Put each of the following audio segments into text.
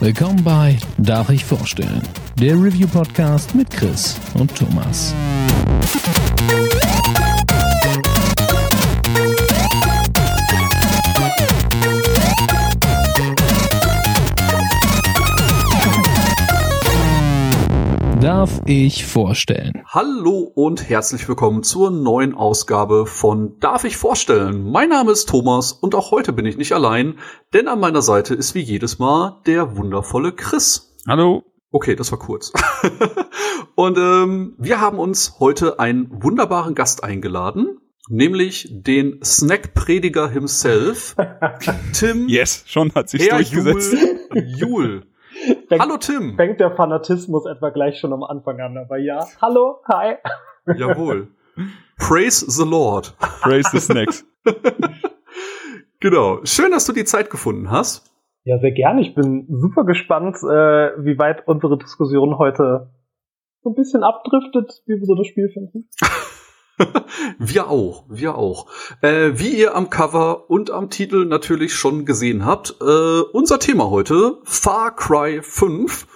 Willkommen bei Darf ich vorstellen? Der Review Podcast mit Chris und Thomas. Darf ich vorstellen? Hallo und herzlich willkommen zur neuen Ausgabe von Darf ich vorstellen? Mein Name ist Thomas und auch heute bin ich nicht allein, denn an meiner Seite ist wie jedes Mal der wundervolle Chris. Hallo. Okay, das war kurz. und ähm, wir haben uns heute einen wunderbaren Gast eingeladen, nämlich den Snackprediger himself, Tim. Yes, schon hat sich durchgesetzt. Jul. Jul. Fängt, Hallo Tim. Fängt der Fanatismus etwa gleich schon am Anfang an, aber ja. Hallo, hi. Jawohl. Praise the Lord. Praise the Snacks. genau. Schön, dass du die Zeit gefunden hast. Ja, sehr gerne. Ich bin super gespannt, äh, wie weit unsere Diskussion heute so ein bisschen abdriftet, wie wir so das Spiel finden. wir auch, wir auch. Äh, wie ihr am Cover und am Titel natürlich schon gesehen habt, äh, unser Thema heute Far Cry 5.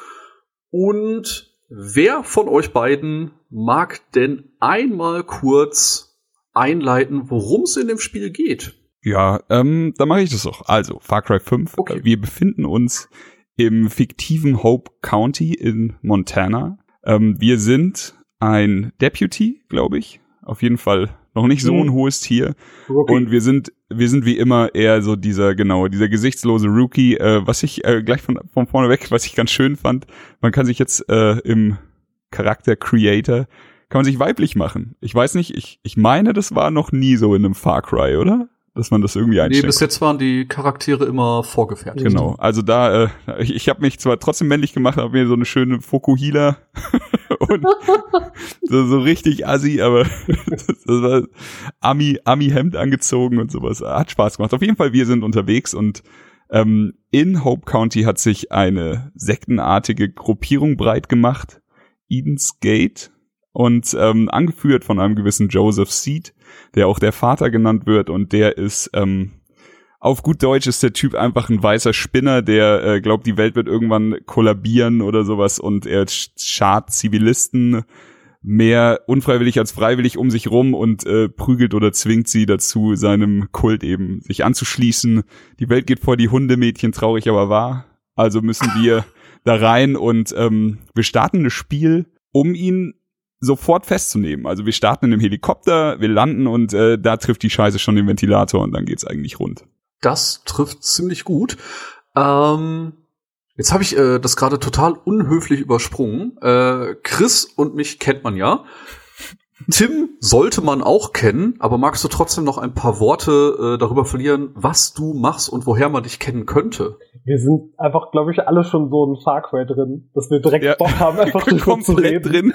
Und wer von euch beiden mag denn einmal kurz einleiten, worum es in dem Spiel geht? Ja, ähm, dann mache ich das auch. Also, Far Cry 5. Okay. Wir befinden uns im fiktiven Hope County in Montana. Ähm, wir sind ein Deputy, glaube ich. Auf jeden Fall noch nicht so ein Mhm. hohes Tier. Rookie. Und wir sind, wir sind wie immer eher so dieser, genau, dieser gesichtslose Rookie, äh, was ich äh, gleich von, von vorne weg, was ich ganz schön fand. Man kann sich jetzt äh, im Charakter Creator, kann man sich weiblich machen. Ich weiß nicht, ich, ich meine, das war noch nie so in einem Far Cry, oder? Dass man das irgendwie Nee, einstellt. bis jetzt waren die Charaktere immer vorgefertigt. Genau, also da, äh, ich, ich habe mich zwar trotzdem männlich gemacht, habe mir so eine schöne Fokuhila und so, so richtig assi, aber das, war Ami, Ami-Hemd angezogen und sowas. Hat Spaß gemacht. Auf jeden Fall, wir sind unterwegs und ähm, in Hope County hat sich eine sektenartige Gruppierung breit gemacht, Eden's Gate, und ähm, angeführt von einem gewissen Joseph Seed, der auch der Vater genannt wird und der ist ähm, auf gut Deutsch ist der Typ einfach ein weißer Spinner, der äh, glaubt, die Welt wird irgendwann kollabieren oder sowas und er sch- schart Zivilisten mehr unfreiwillig als freiwillig um sich rum und äh, prügelt oder zwingt sie dazu, seinem Kult eben sich anzuschließen. Die Welt geht vor die Hundemädchen, traurig aber wahr. Also müssen wir da rein und ähm, wir starten das Spiel, um ihn sofort festzunehmen. Also wir starten in dem Helikopter, wir landen und äh, da trifft die Scheiße schon den Ventilator und dann geht's eigentlich rund. Das trifft ziemlich gut. Ähm, jetzt habe ich äh, das gerade total unhöflich übersprungen. Äh, Chris und mich kennt man ja. Tim sollte man auch kennen, aber magst du trotzdem noch ein paar Worte äh, darüber verlieren, was du machst und woher man dich kennen könnte? wir sind einfach, glaube ich, alle schon so ein Far Cry drin, dass wir direkt Ja. Bock haben, einfach drüber zu komplett reden. drin.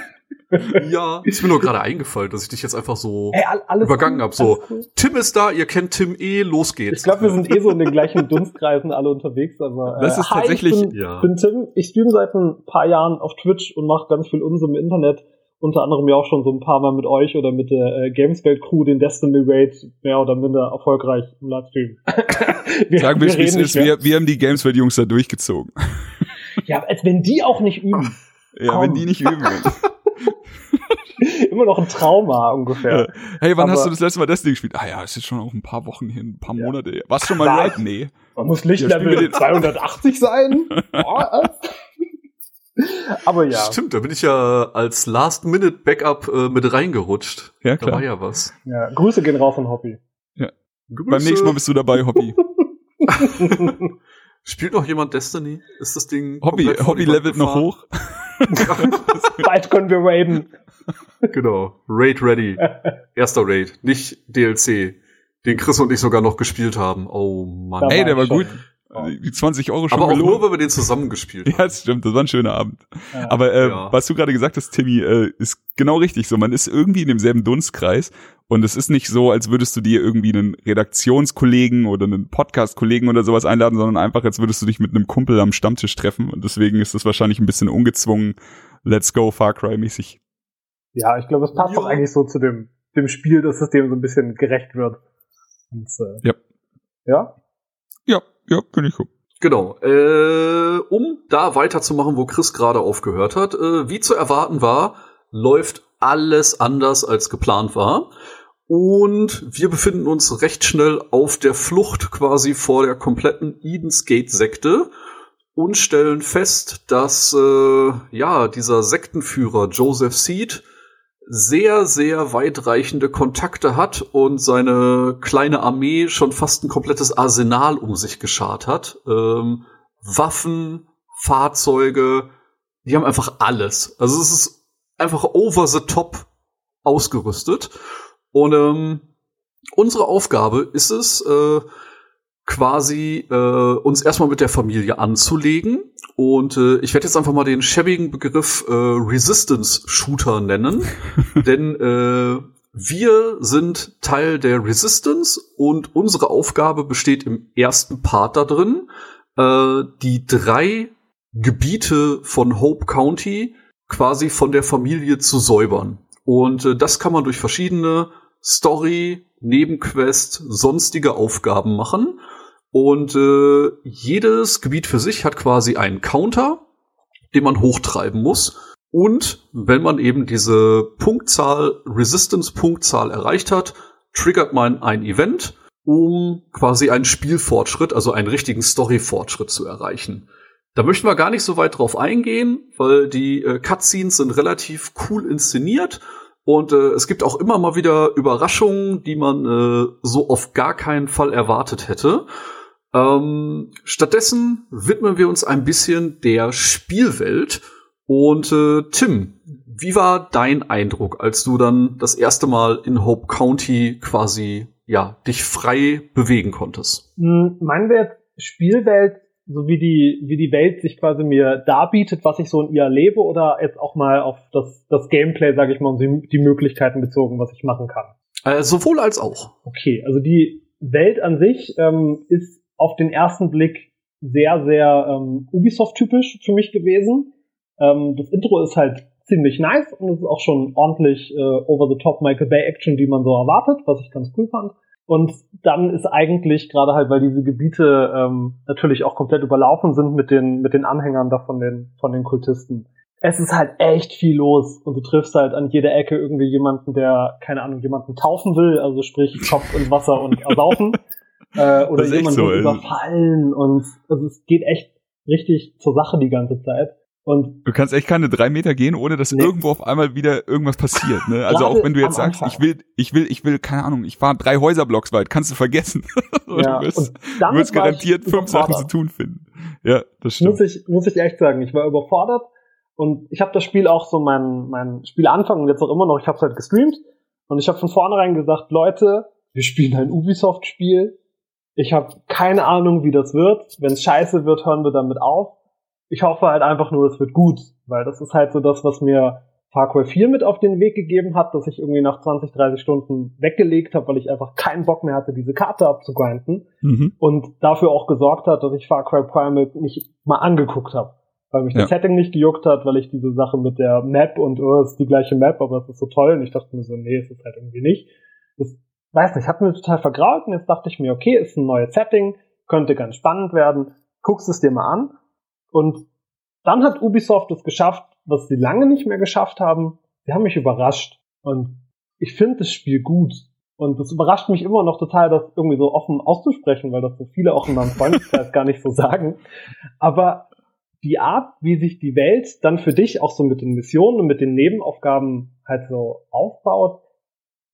Ja, ist mir nur gerade eingefallen, dass ich dich jetzt einfach so Ey, übergangen cool, hab. So, cool. Tim ist da, ihr kennt Tim eh, los geht's. Ich glaube, wir sind eh so in den gleichen Dunstkreisen alle unterwegs, aber äh, Das ist hi, tatsächlich- ich bin, Ja. bin Tim, ich streame seit ein paar Jahren auf Twitch und mache ganz viel Unsinn im Internet. Unter anderem ja auch schon so ein paar Mal mit euch oder mit der äh, Gameswelt Crew den Destiny Raid mehr oder minder erfolgreich im Livestream. wir, Sagen wir, wie es reden ist, wir, wir haben die Gameswelt-Jungs da durchgezogen. Ja, als wenn die auch nicht üben. Ja, Komm. wenn die nicht üben. Immer noch ein Trauma ungefähr. hey, wann hast Aber- du das letzte Mal Destiny gespielt? Ah ja, ist jetzt schon auch ein paar Wochen hin, ein paar Ja. Monate. her. Warst du schon mal? Raid? Nee. Man muss Ja, Lichtlevel den- 280 sein. Boah, was? Aber ja, Stimmt, da bin ich ja als Last-Minute-Backup äh, mit reingerutscht. Ja, Da war klar. ja was. ja, Grüße gehen raus an Hobby. Beim nächsten Mal bist du dabei, Hobby. Spielt noch jemand Destiny? Ist das Ding Hobby, Hobby levelt noch hoch. Bald können wir raiden. genau. Raid ready. Erster Raid, nicht DLC. Den Chris und ich sogar noch gespielt haben. Oh Mann. Da Ey, der war gut. Die 20 Euro schon Aber auch nur, weil wir den zusammen gespielt haben. Ja, das stimmt, das war ein schöner Abend. Ja. Aber äh, Ja. was du gerade gesagt hast, Timmy, äh, ist genau richtig so. Man ist irgendwie in demselben Dunstkreis und es ist nicht so, als würdest du dir irgendwie einen Redaktionskollegen oder einen Podcast-Kollegen oder sowas einladen, sondern einfach, als würdest du dich mit einem Kumpel am Stammtisch treffen und deswegen ist das wahrscheinlich ein bisschen ungezwungen, Let's Go Far Cry mäßig. Ja, ich glaube, es passt Ja. doch eigentlich so zu dem, dem Spiel, dass es dem so ein bisschen gerecht wird. Und, äh, Ja. Ja? Ja, ja, finde ich gut. Genau. Äh, um da weiterzumachen, wo Chris gerade aufgehört hat, äh, wie zu erwarten war, läuft alles anders als geplant war. Und wir befinden uns recht schnell auf der Flucht quasi vor der kompletten Eden's Gate-Sekte und stellen fest, dass äh, ja dieser Sektenführer Joseph Seed sehr, sehr weitreichende Kontakte hat und seine kleine Armee schon fast ein komplettes Arsenal um sich geschart hat. Ähm, Waffen, Fahrzeuge, die haben einfach alles. Also es ist einfach over the top ausgerüstet. Und ähm, unsere Aufgabe ist es, äh, quasi äh, uns erstmal mit der Familie anzulegen. Und äh, ich werde jetzt einfach mal den schäbigen Begriff äh, Resistance Shooter nennen. denn äh, wir sind Teil der Resistance und unsere Aufgabe besteht im ersten Part da drin, äh, die drei Gebiete von Hope County quasi von der Familie zu säubern. Und äh, das kann man durch verschiedene Story, Nebenquest, sonstige Aufgaben machen. Und äh, jedes Gebiet für sich hat quasi einen Counter, den man hochtreiben muss. Und wenn man eben diese Punktzahl, Resistance-Punktzahl erreicht hat, triggert man ein Event, um quasi einen Spielfortschritt, also einen richtigen Story-Fortschritt zu erreichen. Da möchten wir gar nicht so weit drauf eingehen, weil die äh, Cutscenes sind relativ cool inszeniert und äh, es gibt auch immer mal wieder Überraschungen, die man äh, so auf gar keinen Fall erwartet hätte. Ähm, stattdessen widmen wir uns ein bisschen der Spielwelt. Und äh, Tim, wie war dein Eindruck, als du dann das erste Mal in Hope County quasi ja dich frei bewegen konntest? Hm, mein Wert Spielwelt, so wie die wie die Welt sich quasi mir darbietet, was ich so in ihr erlebe, oder jetzt auch mal auf das das Gameplay, sage ich mal, und die, die Möglichkeiten bezogen, was ich machen kann. Äh, sowohl als auch. Okay, also die Welt an sich ähm, ist auf den ersten Blick sehr, sehr ähm, Ubisoft-typisch für mich gewesen. Ähm, das Intro ist halt ziemlich nice und es ist auch schon ordentlich äh, over-the-top Michael Bay-Action, die man so erwartet, was ich ganz cool fand. Und dann ist eigentlich, gerade halt, weil diese Gebiete ähm, natürlich auch komplett überlaufen sind mit den, mit den Anhängern da von den, von den Kultisten, es ist halt echt viel los und du triffst halt an jeder Ecke irgendwie jemanden, der, keine Ahnung, jemanden taufen will, also sprich Kopf und Wasser und ersaufen. Äh, oder jemand so, wird überfallen und also es geht echt richtig zur Sache die ganze Zeit. Und du kannst echt keine drei Meter gehen, ohne dass nee. irgendwo auf einmal wieder irgendwas passiert. Ne? Also auch wenn du jetzt sagst, ich will, ich will, ich will, keine Ahnung, ich fahre drei Häuserblocks weit, kannst du vergessen. Ja, du wirst, du wirst garantiert fünf Sachen zu tun finden. Ja, das stimmt. Muss ich, muss ich echt sagen, ich war überfordert und ich habe das Spiel auch so mein, mein Spielanfang und jetzt auch immer noch, ich habe es halt gestreamt und ich habe von vornherein gesagt, Leute, wir spielen ein Ubisoft-Spiel, ich habe keine Ahnung, wie das wird. Wenn es scheiße wird, hören wir damit auf. Ich hoffe halt einfach nur, es wird gut, weil das ist halt so das, was mir Far Cry 4 mit auf den Weg gegeben hat, dass ich irgendwie nach 20, 30 Stunden weggelegt habe, weil ich einfach keinen Bock mehr hatte, diese Karte abzugrinden mhm. und dafür auch gesorgt hat, dass ich Far Cry Primal nicht mal angeguckt habe, weil mich ja. das Setting nicht gejuckt hat, weil ich diese Sache mit der Map und oh, es ist die gleiche Map, aber es ist so toll und ich dachte mir so, nee, es ist halt irgendwie nicht. Das weiß nicht, hat mir total vergraut und jetzt dachte ich mir, okay, ist ein neues Setting, könnte ganz spannend werden, guckst es dir mal an. Und dann hat Ubisoft es geschafft, was sie lange nicht mehr geschafft haben. Sie haben mich überrascht. Und ich finde das Spiel gut. Und das überrascht mich immer noch total, das irgendwie so offen auszusprechen, weil das so viele auch in meinem Freundeskreis gar nicht so sagen. Aber die Art, wie sich die Welt dann für dich auch so mit den Missionen und mit den Nebenaufgaben halt so aufbaut,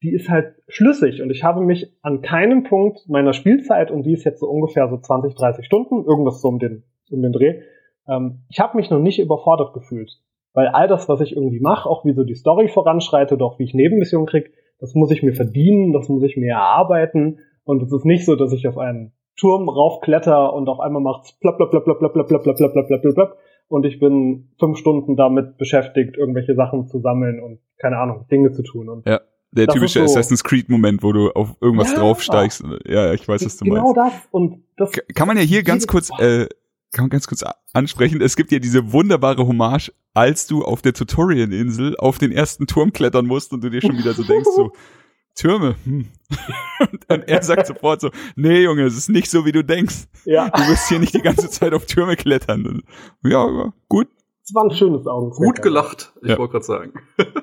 die ist halt schlüssig und ich habe mich an keinem Punkt meiner Spielzeit, und die ist jetzt so ungefähr so 20, 30 Stunden, irgendwas so um den, um den Dreh, ähm, ich habe mich noch nicht überfordert gefühlt. Weil all das, was ich irgendwie mache, auch wie so die Story voranschreitet, auch wie ich Nebenmissionen krieg, das muss ich mir verdienen, das muss ich mir erarbeiten und es ist nicht so, dass ich auf einen Turm raufkletter und auf einmal macht's plapp, plapp, plapp, plapp, plapp, plapp, plapp, plapp, plapp, plapp, plapp, plapp, und ich bin fünf Stunden damit beschäftigt, irgendwelche Sachen zu sammeln und keine Ahnung, Dinge zu tun. Und ja der das typische so, Assassin's Creed Moment, wo du auf irgendwas ja, draufsteigst. Ja, ich weiß, was du genau meinst. Genau das und das. Kann man ja hier ganz kurz, äh, kann man ganz kurz ansprechen. Es gibt ja diese wunderbare Hommage, als du auf der Tutorial-Insel auf den ersten Turm klettern musst und du dir schon wieder so denkst, so, Türme, hm. und er sagt sofort so, nee, Junge, es ist nicht so, wie du denkst. Ja. Du wirst hier nicht die ganze Zeit auf Türme klettern. Ja, ja gut. Es war ein schönes Augenzwinkern. Gut gelacht, ich Ja. wollte gerade sagen.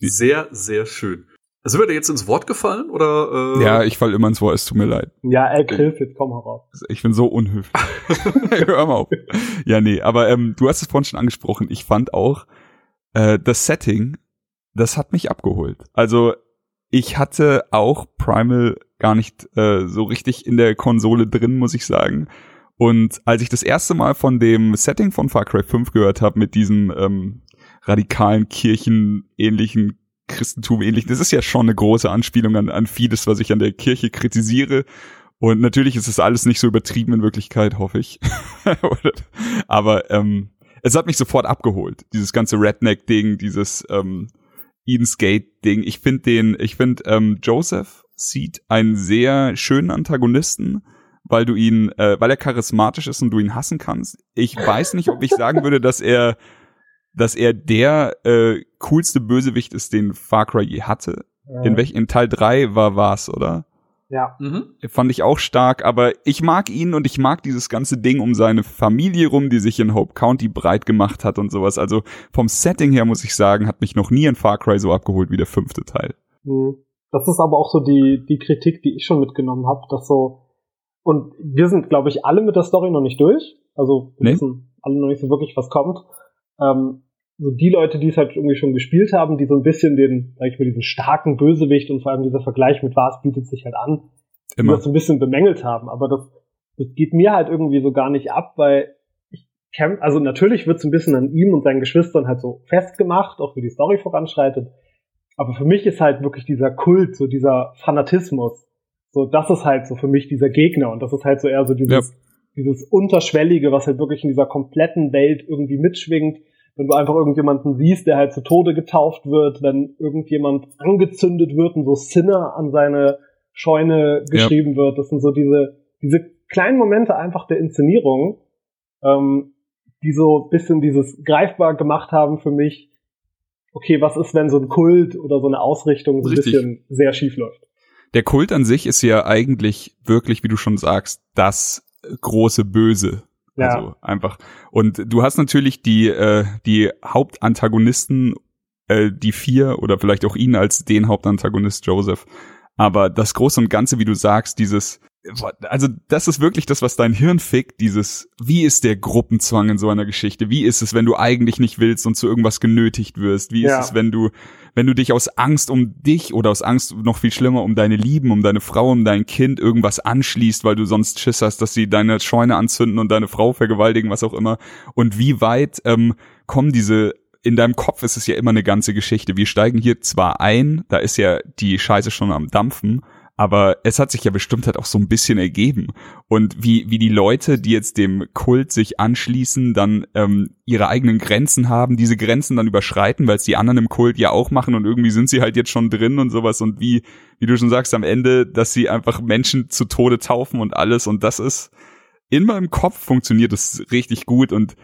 sehr, sehr schön. Sind wir da jetzt ins Wort gefallen oder? Äh, Ja, ich fall immer ins Wort, es tut mir leid. Ja, ey, Chris, jetzt komm heraus. Ich bin so unhöflich. Hör mal auf. Ja, nee, aber ähm, du hast es vorhin schon angesprochen. Ich fand auch, äh, das Setting, das hat mich abgeholt. Also ich hatte auch Primal gar nicht äh, so richtig in der Konsole drin, muss ich sagen. Und als ich das erste Mal von dem Setting von Far Cry 5 gehört habe, mit diesem ähm, radikalen Kirchen-ähnlichen Christentum ähnlich, das ist ja schon eine große Anspielung an, an vieles, was ich an der Kirche kritisiere. Und natürlich ist es alles nicht so übertrieben in Wirklichkeit, hoffe ich. Aber ähm, es hat mich sofort abgeholt. Dieses ganze Redneck-Ding, dieses ähm, Eden's Gate-Ding. Ich finde den, ich finde ähm, Joseph sieht einen sehr schönen Antagonisten, weil du ihn, äh, weil er charismatisch ist und du ihn hassen kannst. Ich weiß nicht, ob ich sagen würde, dass er, dass er der äh, coolste Bösewicht ist, den Far Cry je hatte. In welch, in Teil 3 war war's, oder? Ja. Mhm. fand ich auch stark, aber ich mag ihn und ich mag dieses ganze Ding um seine Familie rum, die sich in Hope County breit gemacht hat und sowas. Also vom Setting her muss ich sagen, hat mich noch nie ein Far Cry so abgeholt wie der fünfte Teil. Hm. Das ist aber auch so die, die Kritik, die ich schon mitgenommen habe, dass so, und wir sind, glaube ich, alle mit der Story noch nicht durch. Also wir Nee. wissen alle noch nicht so wirklich, was kommt. Ähm, so die Leute, die es halt irgendwie schon gespielt haben, die so ein bisschen den, sag ich mal, diesen starken Bösewicht und vor allem dieser Vergleich mit was bietet sich halt an, die Immer. das so ein bisschen bemängelt haben. Aber das, das geht mir halt irgendwie so gar nicht ab, weil ich kämpf, also natürlich wird es ein bisschen an ihm und seinen Geschwistern halt so festgemacht, auch wie die Story voranschreitet. Aber für mich ist halt wirklich dieser Kult, so dieser Fanatismus, so das ist halt so für mich dieser Gegner und das ist halt so eher so dieses, dieses Unterschwellige, was halt wirklich in dieser kompletten Welt irgendwie mitschwingt. Wenn du einfach irgendjemanden siehst, der halt zu Tode getauft wird, wenn irgendjemand angezündet wird und so Sinner an seine Scheune geschrieben wird, das sind so diese, diese kleinen Momente einfach der Inszenierung, ähm, die so ein bisschen dieses greifbar gemacht haben für mich, okay, was ist, wenn so ein Kult oder so eine Ausrichtung so ein Richtig. bisschen sehr schief läuft? Der Kult an sich ist ja eigentlich wirklich, wie du schon sagst, das große Böse. Ja. Also einfach. Und du hast natürlich die, äh, die Hauptantagonisten, äh, die vier oder vielleicht auch ihn als den Hauptantagonist Joseph. Aber das Große und Ganze, wie du sagst, dieses, also das ist wirklich das, was dein Hirn fickt, dieses, wie ist der Gruppenzwang in so einer Geschichte? Wie ist es, wenn du eigentlich nicht willst und zu irgendwas genötigt wirst? Wie ist Ja. es, wenn du, wenn du dich aus Angst um dich oder aus Angst noch viel schlimmer um deine Lieben, um deine Frau, um dein Kind irgendwas anschließt, weil du sonst Schiss hast, dass sie deine Scheune anzünden und deine Frau vergewaltigen, was auch immer. Und wie weit ähm, kommen diese in deinem Kopf ist es ja immer eine ganze Geschichte. Wir steigen hier zwar ein, da ist ja die Scheiße schon am Dampfen, aber es hat sich ja bestimmt halt auch so ein bisschen ergeben. Und wie, wie die Leute, die jetzt dem Kult sich anschließen, dann ähm, ihre eigenen Grenzen haben, diese Grenzen dann überschreiten, weil es die anderen im Kult ja auch machen und irgendwie sind sie halt jetzt schon drin und sowas. Und wie, wie du schon sagst, am Ende, dass sie einfach Menschen zu Tode taufen und alles. Und das ist, in meinem Kopf funktioniert das richtig gut. Und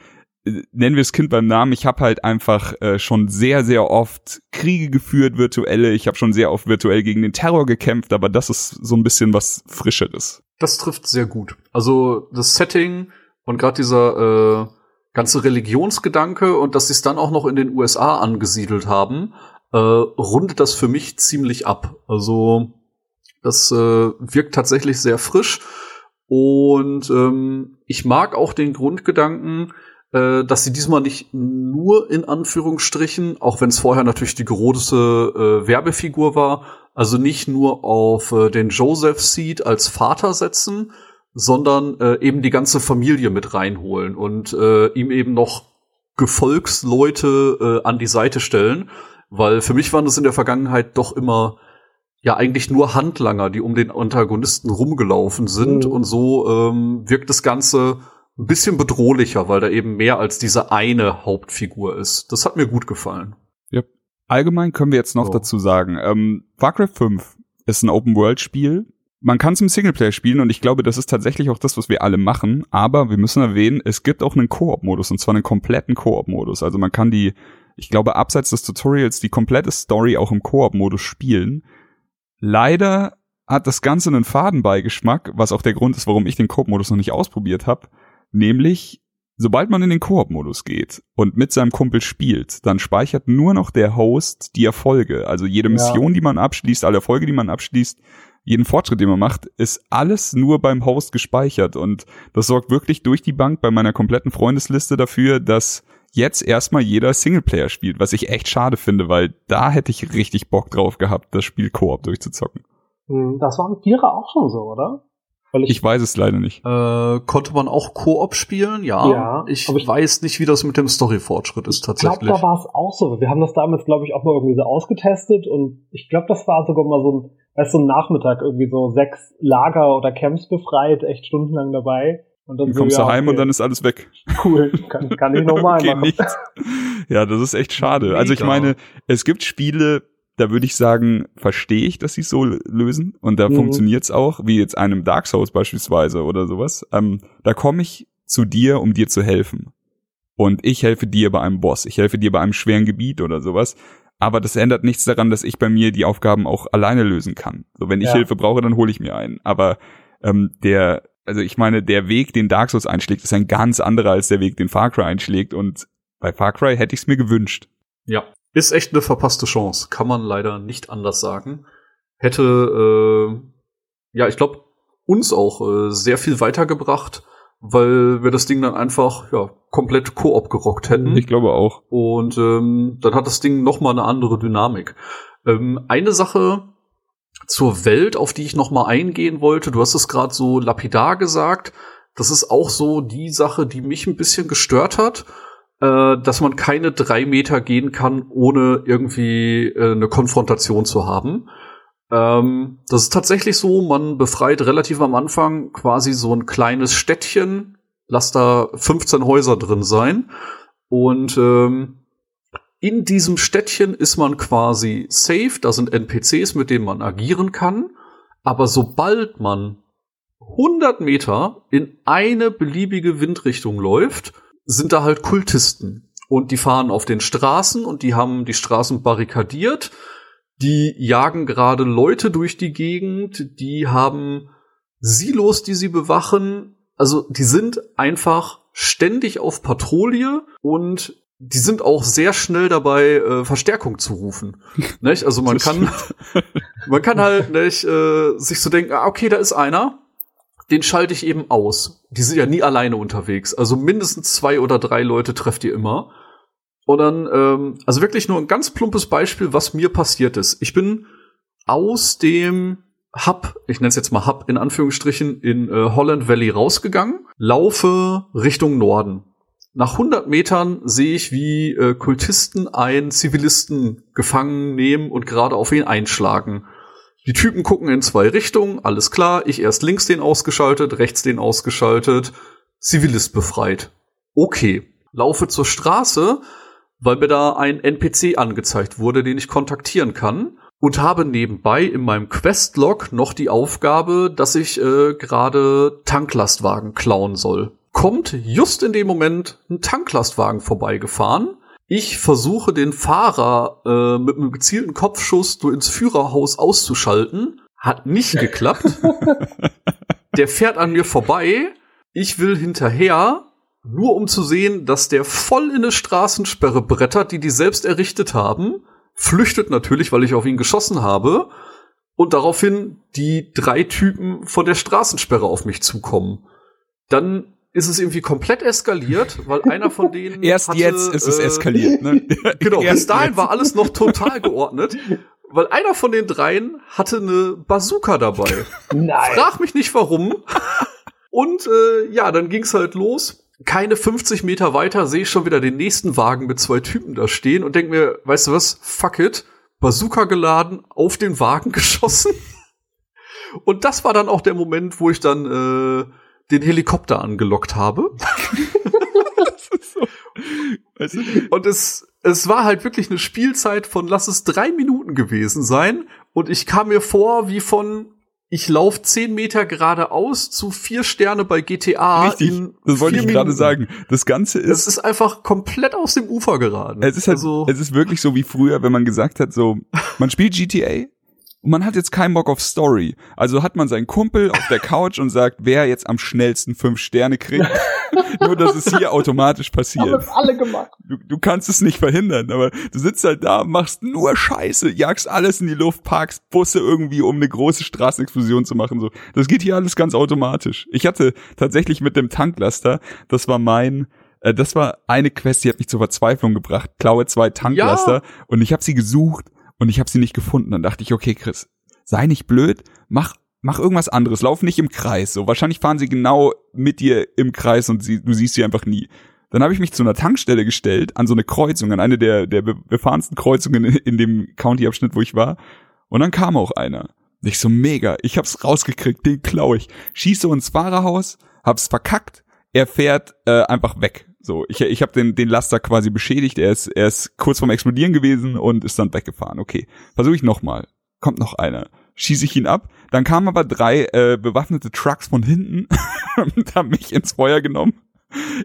nennen wir das Kind beim Namen, ich habe halt einfach äh, schon sehr, sehr oft Kriege geführt, virtuelle, ich habe schon sehr oft virtuell gegen den Terror gekämpft, aber das ist so ein bisschen was Frischeres. Das trifft sehr gut. Also das Setting und gerade dieser äh, ganze Religionsgedanke und dass sie es dann auch noch in den USA angesiedelt haben, äh, rundet das für mich ziemlich ab. Also das äh, wirkt tatsächlich sehr frisch und ähm, ich mag auch den Grundgedanken, äh, dass sie diesmal nicht nur in Anführungsstrichen, auch wenn es vorher natürlich die große äh, Werbefigur war, also nicht nur auf äh, den Joseph Seed als Vater setzen, sondern äh, eben die ganze Familie mit reinholen und äh, ihm eben noch Gefolgsleute äh, an die Seite stellen, weil für mich waren das in der Vergangenheit doch immer ja eigentlich nur Handlanger, die um den Antagonisten rumgelaufen sind Mhm. und so ähm, wirkt das Ganze ein bisschen bedrohlicher, weil da eben mehr als diese eine Hauptfigur ist. Das hat mir gut gefallen. Allgemein können wir jetzt noch So. dazu sagen, ähm, Far Cry 5 ist ein Open-World-Spiel. Man kann es im Singleplayer spielen und ich glaube, das ist tatsächlich auch das, was wir alle machen. Aber wir müssen erwähnen, es gibt auch einen Koop-Modus und zwar einen kompletten Koop-Modus. Also man kann die, ich glaube, abseits des Tutorials die komplette Story auch im Koop-Modus spielen. Leider hat das Ganze einen Fadenbeigeschmack, was auch der Grund ist, warum ich den Koop-Modus noch nicht ausprobiert habe. Nämlich, sobald man in den Koop-Modus geht und mit seinem Kumpel spielt, dann speichert nur noch der Host die Erfolge. Also jede Mission, ja. die man abschließt, alle Erfolge, die man abschließt, jeden Fortschritt, den man macht, ist alles nur beim Host gespeichert. Und das sorgt wirklich durch die Bank bei meiner kompletten Freundesliste dafür, dass jetzt erstmal jeder Singleplayer spielt, was ich echt schade finde, weil da hätte ich richtig Bock drauf gehabt, das Spiel Koop durchzuzocken. Hm, das war mit Vierer auch schon so, oder? Ich, ich, weiß es leider nicht. Äh, konnte man auch Koop spielen? Ja. ja ich, ich, weiß nicht, wie das mit dem Story-Fortschritt ist tatsächlich. Ich glaube, da war es auch so. Wir haben das damals, glaube ich, auch mal irgendwie so ausgetestet und ich glaube, das war sogar mal so ein, weißt du, so ein Nachmittag irgendwie so sechs Lager oder Camps befreit, echt stundenlang dabei. Und dann, dann so, kommst ja, du heim okay. und dann ist alles weg. Cool, kann, kann ich nochmal okay, machen. Nichts. Ja, das ist echt schade. Also ich meine, es gibt Spiele, da würde ich sagen, verstehe ich, dass sie es so lösen und da mhm. funktioniert's auch, wie jetzt einem Dark Souls beispielsweise oder sowas. Ähm, da komme ich zu dir, um dir zu helfen. Und ich helfe dir bei einem Boss, ich helfe dir bei einem schweren Gebiet oder sowas. Aber das ändert nichts daran, dass ich bei mir die Aufgaben auch alleine lösen kann. So, wenn ich ja. Hilfe brauche, dann hole ich mir einen. Aber ähm, der, also ich meine, der Weg, den Dark Souls einschlägt, ist ein ganz anderer als der Weg, den Far Cry einschlägt. Und bei Far Cry hätte ich es mir gewünscht. Ja, ist echt eine verpasste Chance, kann man leider nicht anders sagen. Hätte, äh, ja, ich glaube, uns auch äh, sehr viel weitergebracht, weil wir das Ding dann einfach ja komplett Koop gerockt hätten. Ich glaube auch. Und ähm, dann hat das Ding noch mal eine andere Dynamik. Ähm, eine Sache zur Welt, auf die ich noch mal eingehen wollte. Du hast es gerade so lapidar gesagt. Das ist auch so die Sache, die mich ein bisschen gestört hat äh, dass man keine drei Meter gehen kann, ohne irgendwie äh, eine Konfrontation zu haben. Ähm, das ist tatsächlich so, man befreit relativ am Anfang quasi so ein kleines Städtchen, lass da 15 Häuser drin sein. Und ähm, in diesem Städtchen ist man quasi safe, da sind NPCs, mit denen man agieren kann. Aber sobald man 100 Meter in eine beliebige Windrichtung läuft, sind da halt Kultisten. Und die fahren auf den Straßen und die haben die Straßen barrikadiert. Die jagen gerade Leute durch die Gegend. Die haben Silos, die sie bewachen. Also die sind einfach ständig auf Patrouille und die sind auch sehr schnell dabei, äh, Verstärkung zu rufen. nicht? Also man kann, man kann halt nicht äh, sich so denken, ah, okay, da ist einer den schalte ich eben aus. Die sind ja nie alleine unterwegs. Also mindestens zwei oder drei Leute trefft ihr immer. Und dann, ähm, also wirklich nur ein ganz plumpes Beispiel, was mir passiert ist. Ich bin aus dem Hub, ich nenne es jetzt mal Hub in Anführungsstrichen, in äh, Holland Valley rausgegangen, laufe Richtung Norden. Nach 100 Metern sehe ich, wie äh, Kultisten einen Zivilisten gefangen nehmen und gerade auf ihn einschlagen. Die Typen gucken in zwei Richtungen, alles klar, ich erst links den ausgeschaltet, rechts den ausgeschaltet, Zivilist befreit. Okay, laufe zur Straße, weil mir da ein NPC angezeigt wurde, den ich kontaktieren kann und habe nebenbei in meinem Questlog noch die Aufgabe, dass ich äh, gerade Tanklastwagen klauen soll. Kommt just in dem Moment ein Tanklastwagen vorbeigefahren ich versuche den Fahrer äh, mit einem gezielten Kopfschuss du ins Führerhaus auszuschalten. Hat nicht geklappt. der fährt an mir vorbei. Ich will hinterher, nur um zu sehen, dass der voll in eine Straßensperre brettert, die die selbst errichtet haben. Flüchtet natürlich, weil ich auf ihn geschossen habe. Und daraufhin die drei Typen von der Straßensperre auf mich zukommen. Dann ist es irgendwie komplett eskaliert, weil einer von denen. Erst hatte, jetzt ist es äh, eskaliert, ne? genau, Erst bis dahin jetzt. war alles noch total geordnet. Weil einer von den dreien hatte eine Bazooka dabei. Nein. Frag mich nicht warum. Und äh, ja, dann ging's halt los. Keine 50 Meter weiter sehe ich schon wieder den nächsten Wagen mit zwei Typen da stehen und denk mir, weißt du was, fuck it, Bazooka geladen, auf den Wagen geschossen. Und das war dann auch der Moment, wo ich dann äh, den Helikopter angelockt habe. so, weißt du? Und es, es war halt wirklich eine Spielzeit von lass es drei Minuten gewesen sein. Und ich kam mir vor wie von ich laufe zehn Meter geradeaus zu vier Sterne bei GTA. Richtig, das wollte ich gerade sagen. Das Ganze ist. Es ist einfach komplett aus dem Ufer geraten. Es ist halt, also, es ist wirklich so wie früher, wenn man gesagt hat, so, man spielt GTA Und man hat jetzt keinen Bock auf Story. Also hat man seinen Kumpel auf der Couch und sagt, wer jetzt am schnellsten fünf Sterne kriegt. Nur, dass es hier automatisch passiert. Haben alle gemacht. Du, du kannst es nicht verhindern, aber du sitzt halt da, machst nur Scheiße, jagst alles in die Luft, parkst Busse irgendwie, um eine große Straßenexplosion zu machen. So, das geht hier alles ganz automatisch. Ich hatte tatsächlich mit dem Tanklaster, das war mein, äh, das war eine Quest, die hat mich zur Verzweiflung gebracht. Klaue zwei Tanklaster Ja. und ich habe sie gesucht und ich habe sie nicht gefunden. Dann dachte ich, okay, Chris, sei nicht blöd, mach mach irgendwas anderes, lauf nicht im Kreis. So wahrscheinlich fahren sie genau mit dir im Kreis und sie, du siehst sie einfach nie. Dann habe ich mich zu einer Tankstelle gestellt, an so eine Kreuzung, an eine der, der be- befahrensten Kreuzungen in, in dem County-Abschnitt, wo ich war. Und dann kam auch einer. Und Ich so mega, ich hab's rausgekriegt, den klau ich. Schieße ins Fahrerhaus, hab's verkackt, er fährt äh, einfach weg. So, ich, ich habe den, den Laster quasi beschädigt, er ist, er ist kurz vorm Explodieren gewesen und ist dann weggefahren. Okay, versuche ich nochmal. Kommt noch einer. Schieße ich ihn ab. Dann kamen aber drei äh, bewaffnete Trucks von hinten und haben mich ins Feuer genommen.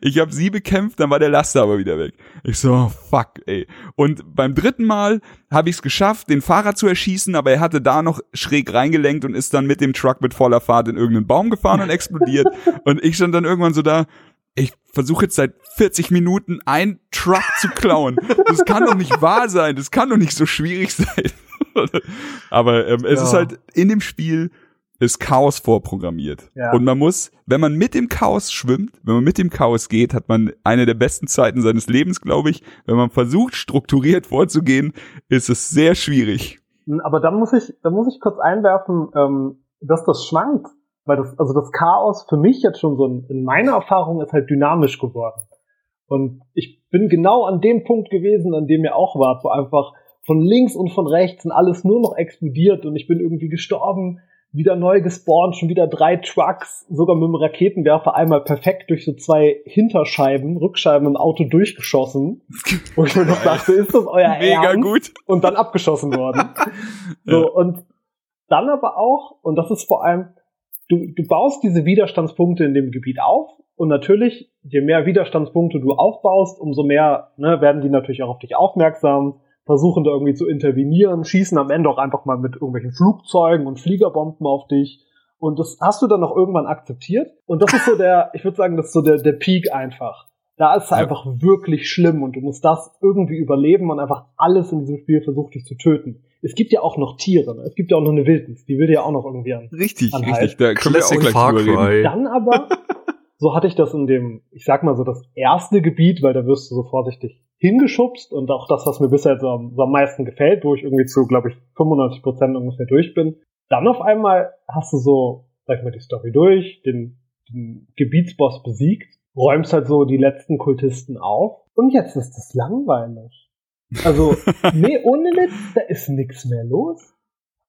Ich habe sie bekämpft, dann war der Laster aber wieder weg. Ich so, oh, fuck, ey. Und beim dritten Mal habe ich es geschafft, den Fahrer zu erschießen, aber er hatte da noch schräg reingelenkt und ist dann mit dem Truck mit voller Fahrt in irgendeinen Baum gefahren und explodiert. und ich stand dann irgendwann so da, ich versuche jetzt seit 40 Minuten einen Truck zu klauen. Das kann doch nicht wahr sein. Das kann doch nicht so schwierig sein. Aber ähm, es Ja. ist halt in dem Spiel ist Chaos vorprogrammiert. Ja. Und man muss, wenn man mit dem Chaos schwimmt, wenn man mit dem Chaos geht, hat man eine der besten Zeiten seines Lebens, glaube ich. Wenn man versucht, strukturiert vorzugehen, ist es sehr schwierig. Aber da muss ich, da muss ich kurz einwerfen, ähm, dass das schwankt. Weil das, also das Chaos für mich jetzt schon so in, in meiner Erfahrung ist halt dynamisch geworden. Und ich bin genau an dem Punkt gewesen, an dem ihr auch wart, wo einfach von links und von rechts und alles nur noch explodiert und ich bin irgendwie gestorben, wieder neu gespawnt, schon wieder drei Trucks, sogar mit dem Raketenwerfer einmal perfekt durch so zwei Hinterscheiben, Rückscheiben im Auto durchgeschossen. Wo ich mir noch dachte, ist das euer Mega Ernst? gut. und dann abgeschossen worden. so, Ja. und dann aber auch, und das ist vor allem, du, du baust diese Widerstandspunkte in dem Gebiet auf und natürlich, je mehr Widerstandspunkte du aufbaust, umso mehr ne, werden die natürlich auch auf dich aufmerksam, versuchen da irgendwie zu intervenieren, schießen am Ende auch einfach mal mit irgendwelchen Flugzeugen und Fliegerbomben auf dich. Und das hast du dann auch irgendwann akzeptiert. Und das ist so der, ich würde sagen, das ist so der, der Peak einfach. Da ist es Ja. einfach wirklich schlimm und du musst das irgendwie überleben und einfach alles in diesem Spiel versucht dich zu töten. Es gibt ja auch noch Tiere, ne? es gibt ja auch noch eine Wildnis, die will dir ja auch noch irgendwie an. Richtig, Anhalt. richtig. Da können wir auch Classic gleich Far. Cry. Dann aber, so hatte ich das in dem, ich sag mal so, das erste Gebiet, weil da wirst du so vorsichtig hingeschubst und auch das, was mir bisher so am, so am meisten gefällt, wo ich irgendwie zu, glaube ich, 95 Prozent ungefähr durch bin. Dann auf einmal hast du so, sag ich mal, die Story durch, den, den Gebietsboss besiegt, räumst halt so die letzten Kultisten auf und jetzt ist es langweilig. Also, nee, ohne Witz, da ist nix mehr los.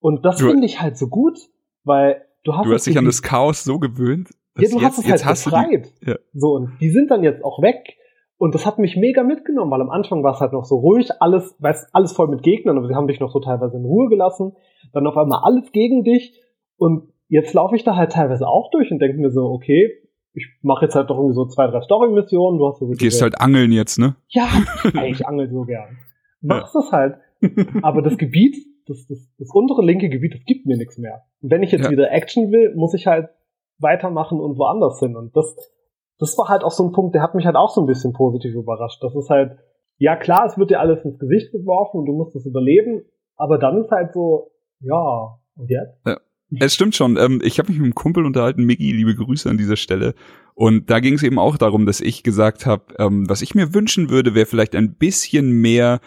Und das finde ich halt so gut, weil du hast Du hast dich an das Chaos so gewöhnt, ja, dass du jetzt, hast es jetzt halt hast du die, befreit. ja. So, und die sind dann jetzt auch weg. Und das hat mich mega mitgenommen, weil am Anfang war es halt noch so ruhig, alles, weiß, alles voll mit Gegnern, aber sie haben dich noch so teilweise in Ruhe gelassen. Dann auf einmal alles gegen dich. Und jetzt laufe ich da halt teilweise auch durch und denke mir so, okay, ich mache jetzt halt doch irgendwie so zwei, drei Story-Missionen. Du hast so gehst halt angeln jetzt, ne? ja, ich angel so gern. Machst das halt. Aber das Gebiet, das, das, das untere linke Gebiet, das gibt mir nichts mehr. Und wenn ich jetzt Ja. wieder Action will, muss ich halt weitermachen und woanders hin. Und das, das war halt auch so ein Punkt, der hat mich halt auch so ein bisschen positiv überrascht. Das ist halt, ja klar, es wird dir alles ins Gesicht geworfen und du musst es überleben, aber dann ist halt so, ja, und jetzt? Es stimmt schon. Ähm, ich habe mich mit einem Kumpel unterhalten, Miggi, liebe Grüße an dieser Stelle. Und da ging es eben auch darum, dass ich gesagt habe, ähm, was ich mir wünschen würde, wäre vielleicht ein bisschen mehr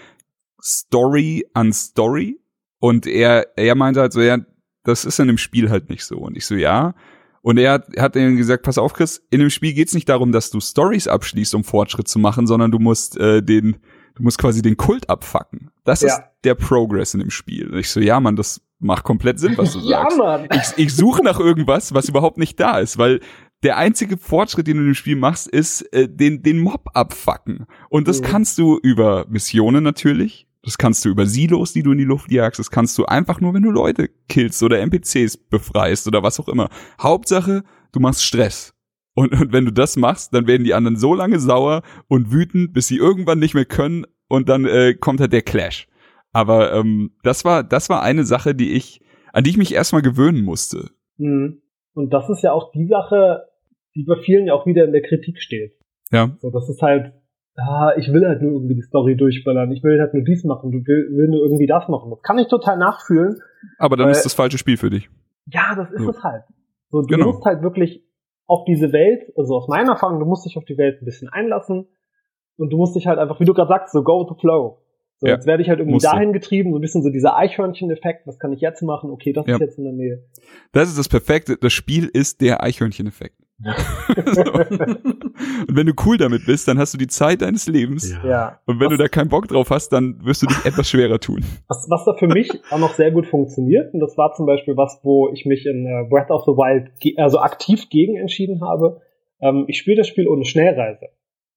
Story an Story. Und er, er meinte halt so, ja, das ist in dem Spiel halt nicht so. Und ich so, ja. Und er hat, hat dann gesagt, pass auf, Chris, in dem Spiel geht's nicht darum, dass du Stories abschließt, um Fortschritt zu machen, sondern du musst äh, den, du musst quasi den Kult abfacken. Das Ja. ist der Progress in dem Spiel. Und ich so, ja, Mann, das macht komplett Sinn, was du ja, sagst Mann. ich, ich suche nach irgendwas, was überhaupt nicht da ist, weil der einzige Fortschritt, den du im Spiel machst, ist äh, den, den Mob abfacken. Und das Mhm. kannst du über Missionen natürlich. Das kannst du über Silos, die du in die Luft jagst. Das kannst du einfach nur, wenn du Leute killst oder NPCs befreist oder was auch immer. Hauptsache, du machst Stress. Und, und wenn du das machst, dann werden die anderen so lange sauer und wütend, bis sie irgendwann nicht mehr können und dann äh, kommt halt der Clash. Aber ähm, das war das war eine Sache, die ich an die ich mich erstmal gewöhnen musste. Mhm. Und das ist ja auch die Sache, die bei vielen ja auch wieder in der Kritik steht. Ja. So, das ist halt, ah, ich will halt nur irgendwie die Story durchballern, ich will halt nur dies machen, du will, will nur irgendwie das machen. Das kann ich total nachfühlen. Aber dann Weil- ist das falsche Spiel für dich. Ja, das ist So. es halt. So, du Genau. musst halt wirklich auf diese Welt, also aus meiner Erfahrung, du musst dich auf die Welt ein bisschen einlassen und du musst dich halt einfach, wie du gerade sagst, so go with the flow. So, Ja, jetzt werde ich halt irgendwie du. dahin getrieben, so ein bisschen so dieser Eichhörnchen-Effekt, was kann ich jetzt machen? Okay, das Ja. ist jetzt in der Nähe. Das ist das Perfekte. Das Spiel ist der Eichhörnchen-Effekt. So. Und wenn du cool damit bist, dann hast du die Zeit deines Lebens. Ja. Und wenn du da keinen Bock drauf hast, dann wirst du dich etwas schwerer tun. Was, was da für mich auch noch sehr gut funktioniert, und das war zum Beispiel was, wo ich mich in äh, Breath of the Wild also aktiv gegen entschieden habe. Ähm, ich spiele das Spiel ohne Schnellreise.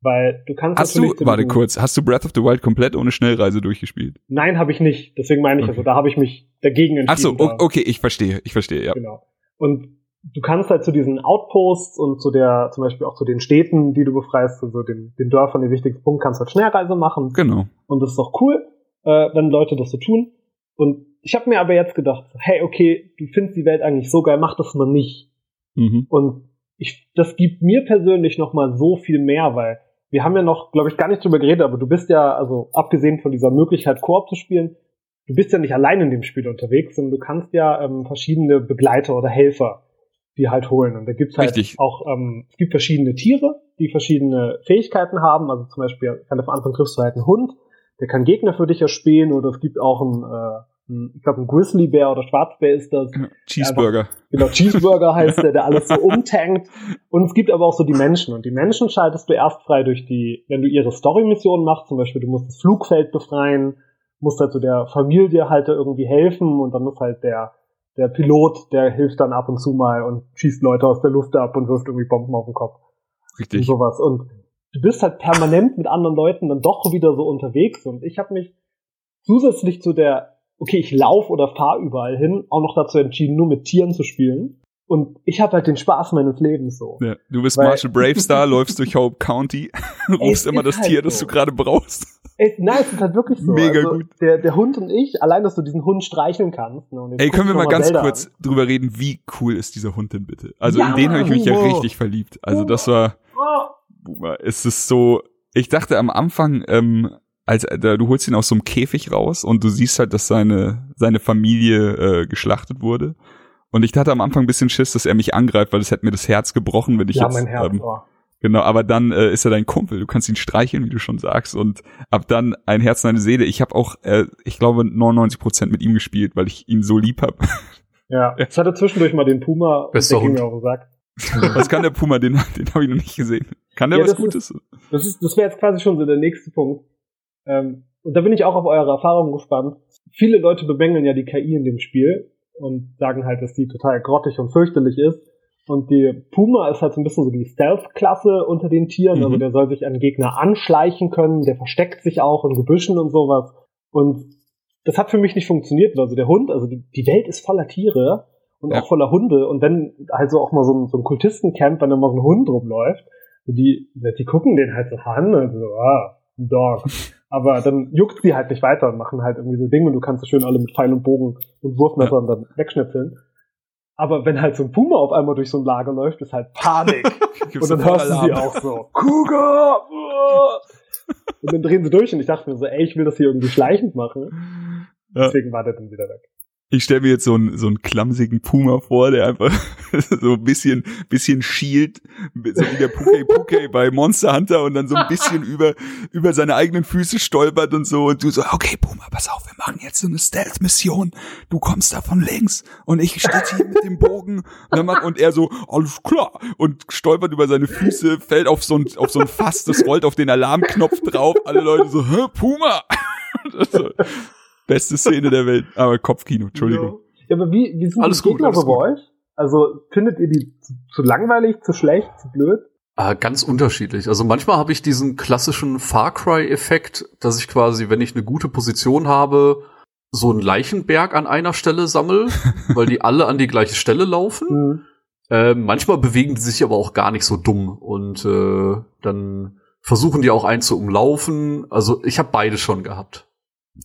Weil du kannst Hast du, natürlich zu warte kurz, hast du Breath of the Wild komplett ohne Schnellreise durchgespielt? Nein, habe ich nicht. Deswegen meine ich, Okay. also da habe ich mich dagegen entschieden. Ach so, okay, ich verstehe, ich verstehe, ja. Genau. Und du kannst halt zu diesen Outposts und zu der, zum Beispiel auch zu den Städten, die du befreist, zu so den, den Dörfern, den wichtigsten Punkt, kannst halt Schnellreise machen. Genau. Und das ist auch cool, äh, wenn Leute das so tun. Und ich habe mir aber jetzt gedacht, hey, okay, du findest die Welt eigentlich so geil, mach das mal nicht. Mhm. Und ich, das gibt mir persönlich noch mal so viel mehr, weil wir haben ja noch, glaube ich, gar nicht drüber geredet, aber du bist ja, also abgesehen von dieser Möglichkeit, Koop zu spielen, du bist ja nicht allein in dem Spiel unterwegs, sondern du kannst ja ähm, verschiedene Begleiter oder Helfer die halt holen. Und da gibt's halt Richtig. auch, ähm, es gibt verschiedene Tiere, die verschiedene Fähigkeiten haben. Also zum Beispiel, ganz am Anfang triffst du halt einen Hund, der kann Gegner für dich erspähen, oder es gibt auch einen, äh, einen ich glaube, ein Grizzlybär oder Schwarzbär ist das, Cheeseburger. Genau, Cheeseburger heißt der, der alles so umtankt. Und es gibt aber auch so die Menschen. Und die Menschen schaltest du erst frei durch die, wenn du ihre Story-Missionen machst, zum Beispiel du musst das Flugfeld befreien, musst halt so der Familie halt da irgendwie helfen und dann ist halt der, der Pilot, der hilft dann ab und zu mal und schießt Leute aus der Luft ab und wirft irgendwie Bomben auf den Kopf und Richtig. sowas. Und du bist halt permanent mit anderen Leuten dann doch wieder so unterwegs. Und ich habe mich zusätzlich zu der, okay, ich lauf oder fahr überall hin, auch noch dazu entschieden, nur mit Tieren zu spielen. Und ich habe halt den Spaß meines Lebens so. Ja, du bist Weil- Marshall Bravestar, läufst durch Hope County, rufst immer das halt Tier, das so. du gerade brauchst. Ey, nein, es ist halt wirklich so. Mega also, gut. Der, der Hund und ich, allein, dass du diesen Hund streicheln kannst. Ne, Ey, können wir mal ganz Zelda kurz an. drüber reden, wie cool ist dieser Hund denn bitte? Also Ja, in den habe ich mich ja richtig verliebt. Also das war, Boomer, es ist so, ich dachte am Anfang, ähm, als da, du holst ihn aus so einem Käfig raus und du siehst halt, dass seine seine Familie äh, geschlachtet wurde. Und ich hatte am Anfang ein bisschen Schiss, dass er mich angreift, weil es hätte mir das Herz gebrochen, wenn ich ja, jetzt mein Herz. ähm, oh. Genau, aber dann äh, ist er dein Kumpel. Du kannst ihn streicheln, wie du schon sagst. Und ab dann ein Herz, eine Seele. Ich habe auch, äh, ich glaube, 99 Prozent mit ihm gespielt, weil ich ihn so lieb hab. Ja, ich hatte zwischendurch mal den Puma und Bester der ging mir auf den Sack. Was kann der Puma? Den, den habe ich noch nicht gesehen. Kann der Ja, was das ist- Gutes? Das ist, das wäre jetzt quasi schon so der nächste Punkt. Ähm, und da bin ich auch auf eure Erfahrungen gespannt. Viele Leute bemängeln ja die KI in dem Spiel und sagen halt, dass die total grottig und fürchterlich ist. Und die Puma ist halt so ein bisschen so die Stealth-Klasse unter den Tieren. Mhm. Also der soll sich an Gegner anschleichen können, der versteckt sich auch in Gebüschen und sowas. Und das hat für mich nicht funktioniert. Also der Hund, also die, die Welt ist voller Tiere und Ja. auch voller Hunde. Und wenn halt so auch mal so ein, so ein Kultistencamp, wenn da mal so ein Hund rumläuft, so die, die gucken den halt so an, also, ah, ein Dog. Aber dann juckt sie halt nicht weiter und machen halt irgendwie so Dinge und du kannst so schön alle mit Pfeil und Bogen und Wurfmessern dann wegschnitzeln. Aber wenn halt so ein Puma auf einmal durch so ein Lager läuft, ist halt Panik. Und dann hörst du sie auch so, uah. Und dann drehen sie durch und ich dachte mir so, ey, ich will das hier irgendwie schleichend machen. Ja. Deswegen war der dann wieder weg. Ich stelle mir jetzt so einen, so einen klamsigen Puma vor, der einfach so ein bisschen, bisschen schielt, so wie der Puke Puke bei Monster Hunter und dann so ein bisschen über, über seine eigenen Füße stolpert und so. Und du so, okay, Puma, pass auf, wir machen jetzt so eine Stealth-Mission. Du kommst da von links und ich stehe hier mit dem Bogen. Und, macht, und er so, alles klar. Und stolpert über seine Füße, fällt auf so ein, auf so ein Fass, das rollt auf den Alarmknopf drauf. Alle Leute so, hä, Puma? so, beste Szene der Welt. Aber Kopfkino, Entschuldigung. Ja, aber wie, wie sind Alles die gut, Gegner alles so bei euch? Also, findet ihr die zu, zu langweilig, zu schlecht, zu blöd? Ah, ganz unterschiedlich. Also manchmal habe ich diesen klassischen Far Cry-Effekt, dass ich quasi, wenn ich eine gute Position habe, so einen Leichenberg an einer Stelle sammel, weil die alle an die gleiche Stelle laufen. Hm. Äh, manchmal bewegen die sich aber auch gar nicht so dumm und äh, dann versuchen die auch einen zu umlaufen. Also ich habe beide schon gehabt.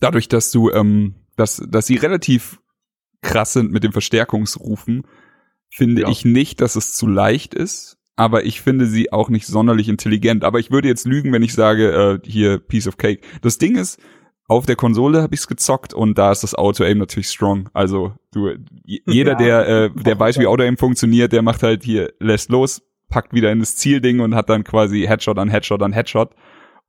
Dadurch, dass du, ähm, dass, dass sie relativ krass sind mit den Verstärkungsrufen, finde Ja. ich nicht, dass es zu leicht ist. Aber ich finde sie auch nicht sonderlich intelligent. Aber ich würde jetzt lügen, wenn ich sage, äh, hier, Piece of Cake. Das Ding ist, auf der Konsole habe ich es gezockt und da ist das Auto-Aim natürlich strong. Also du, jeder, Ja. der, äh, der weiß, wie Auto-Aim funktioniert, der macht halt hier, lässt los, packt wieder in das Zielding und hat dann quasi Headshot an Headshot an Headshot.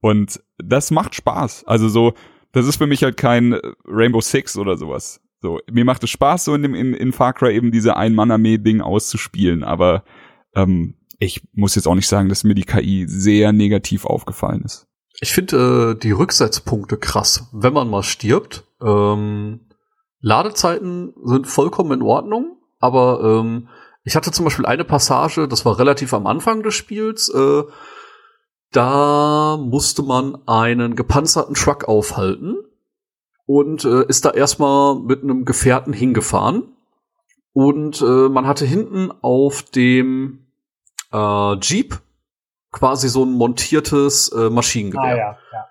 Und das macht Spaß. Also so, das ist für mich halt kein äh, Rainbow Six oder sowas. So, mir macht es Spaß, so in dem in, in Far Cry eben diese Ein-Mann-Armee-Ding auszuspielen, aber ähm, ich muss jetzt auch nicht sagen, dass mir die KI sehr negativ aufgefallen ist. Ich finde äh, die Rücksetzpunkte krass, wenn man mal stirbt. Ähm, Ladezeiten sind vollkommen in Ordnung, aber ähm, ich hatte zum Beispiel eine Passage, das war relativ am Anfang des Spiels, äh, da musste man einen gepanzerten Truck aufhalten und äh, ist da erstmal mit einem Gefährten hingefahren. Und äh, man hatte hinten auf dem äh, Jeep quasi so ein montiertes äh, Maschinengewehr. Ah ja, ja.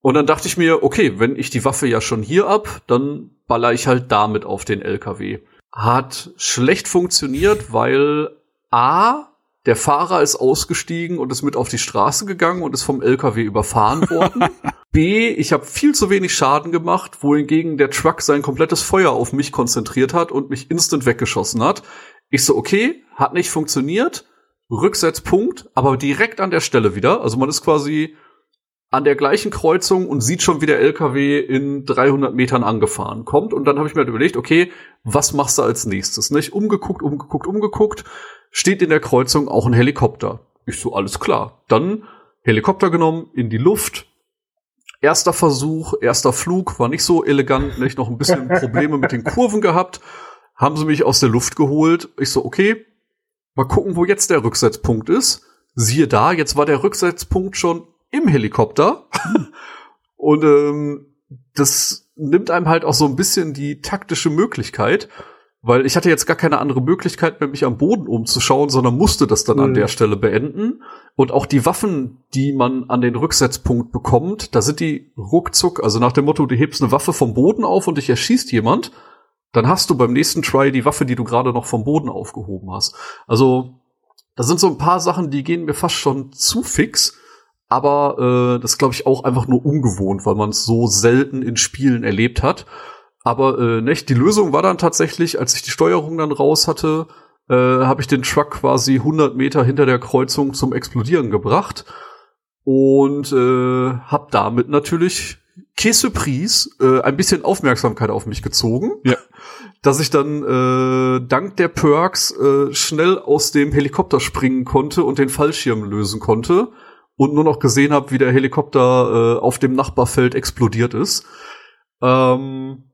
Und dann dachte ich mir, okay, wenn ich die Waffe ja schon hier ab, dann baller ich halt damit auf den LKW. Hat schlecht funktioniert, weil A, der Fahrer ist ausgestiegen und ist mit auf die Straße gegangen und ist vom LKW überfahren worden. B, ich habe viel zu wenig Schaden gemacht, wohingegen der Truck sein komplettes Feuer auf mich konzentriert hat und mich instant weggeschossen hat. Ich so, okay, hat nicht funktioniert. Rücksetzpunkt, aber direkt an der Stelle wieder. Also man ist quasi an der gleichen Kreuzung und sieht schon, wie der LKW in 300 Metern angefahren kommt. Und dann habe ich mir halt überlegt, okay, was machst du als nächstes? Nicht umgeguckt, umgeguckt, umgeguckt. Steht in der Kreuzung auch ein Helikopter. Ich so, alles klar. Dann Helikopter genommen, in die Luft. Erster Versuch, erster Flug, war nicht so elegant, nicht noch ein bisschen Probleme mit den Kurven gehabt. Haben sie mich aus der Luft geholt. Ich so, okay, mal gucken, wo jetzt der Rücksetzpunkt ist. Siehe da, jetzt war der Rücksetzpunkt schon im Helikopter. Und ähm, das nimmt einem halt auch so ein bisschen die taktische Möglichkeit, weil ich hatte jetzt gar keine andere Möglichkeit mehr, mich am Boden umzuschauen, sondern musste das dann an Mhm. der Stelle beenden. Und auch die Waffen, die man an den Rücksetzpunkt bekommt, da sind die ruckzuck, also nach dem Motto, du hebst eine Waffe vom Boden auf und dich erschießt jemand, dann hast du beim nächsten Try die Waffe, die du gerade noch vom Boden aufgehoben hast. Also, da sind so ein paar Sachen, die gehen mir fast schon zu fix. Aber äh, das glaube ich auch einfach nur ungewohnt, weil man es so selten in Spielen erlebt hat. Aber äh, nicht, die Lösung war dann tatsächlich, als ich die Steuerung dann raus hatte, äh, habe ich den Truck quasi 100 Meter hinter der Kreuzung zum Explodieren gebracht und äh, habe damit natürlich Surprise äh, ein bisschen Aufmerksamkeit auf mich gezogen. Ja. Dass ich dann äh, dank der Perks äh, schnell aus dem Helikopter springen konnte und den Fallschirm lösen konnte und nur noch gesehen habe, wie der Helikopter äh, auf dem Nachbarfeld explodiert ist. Ähm,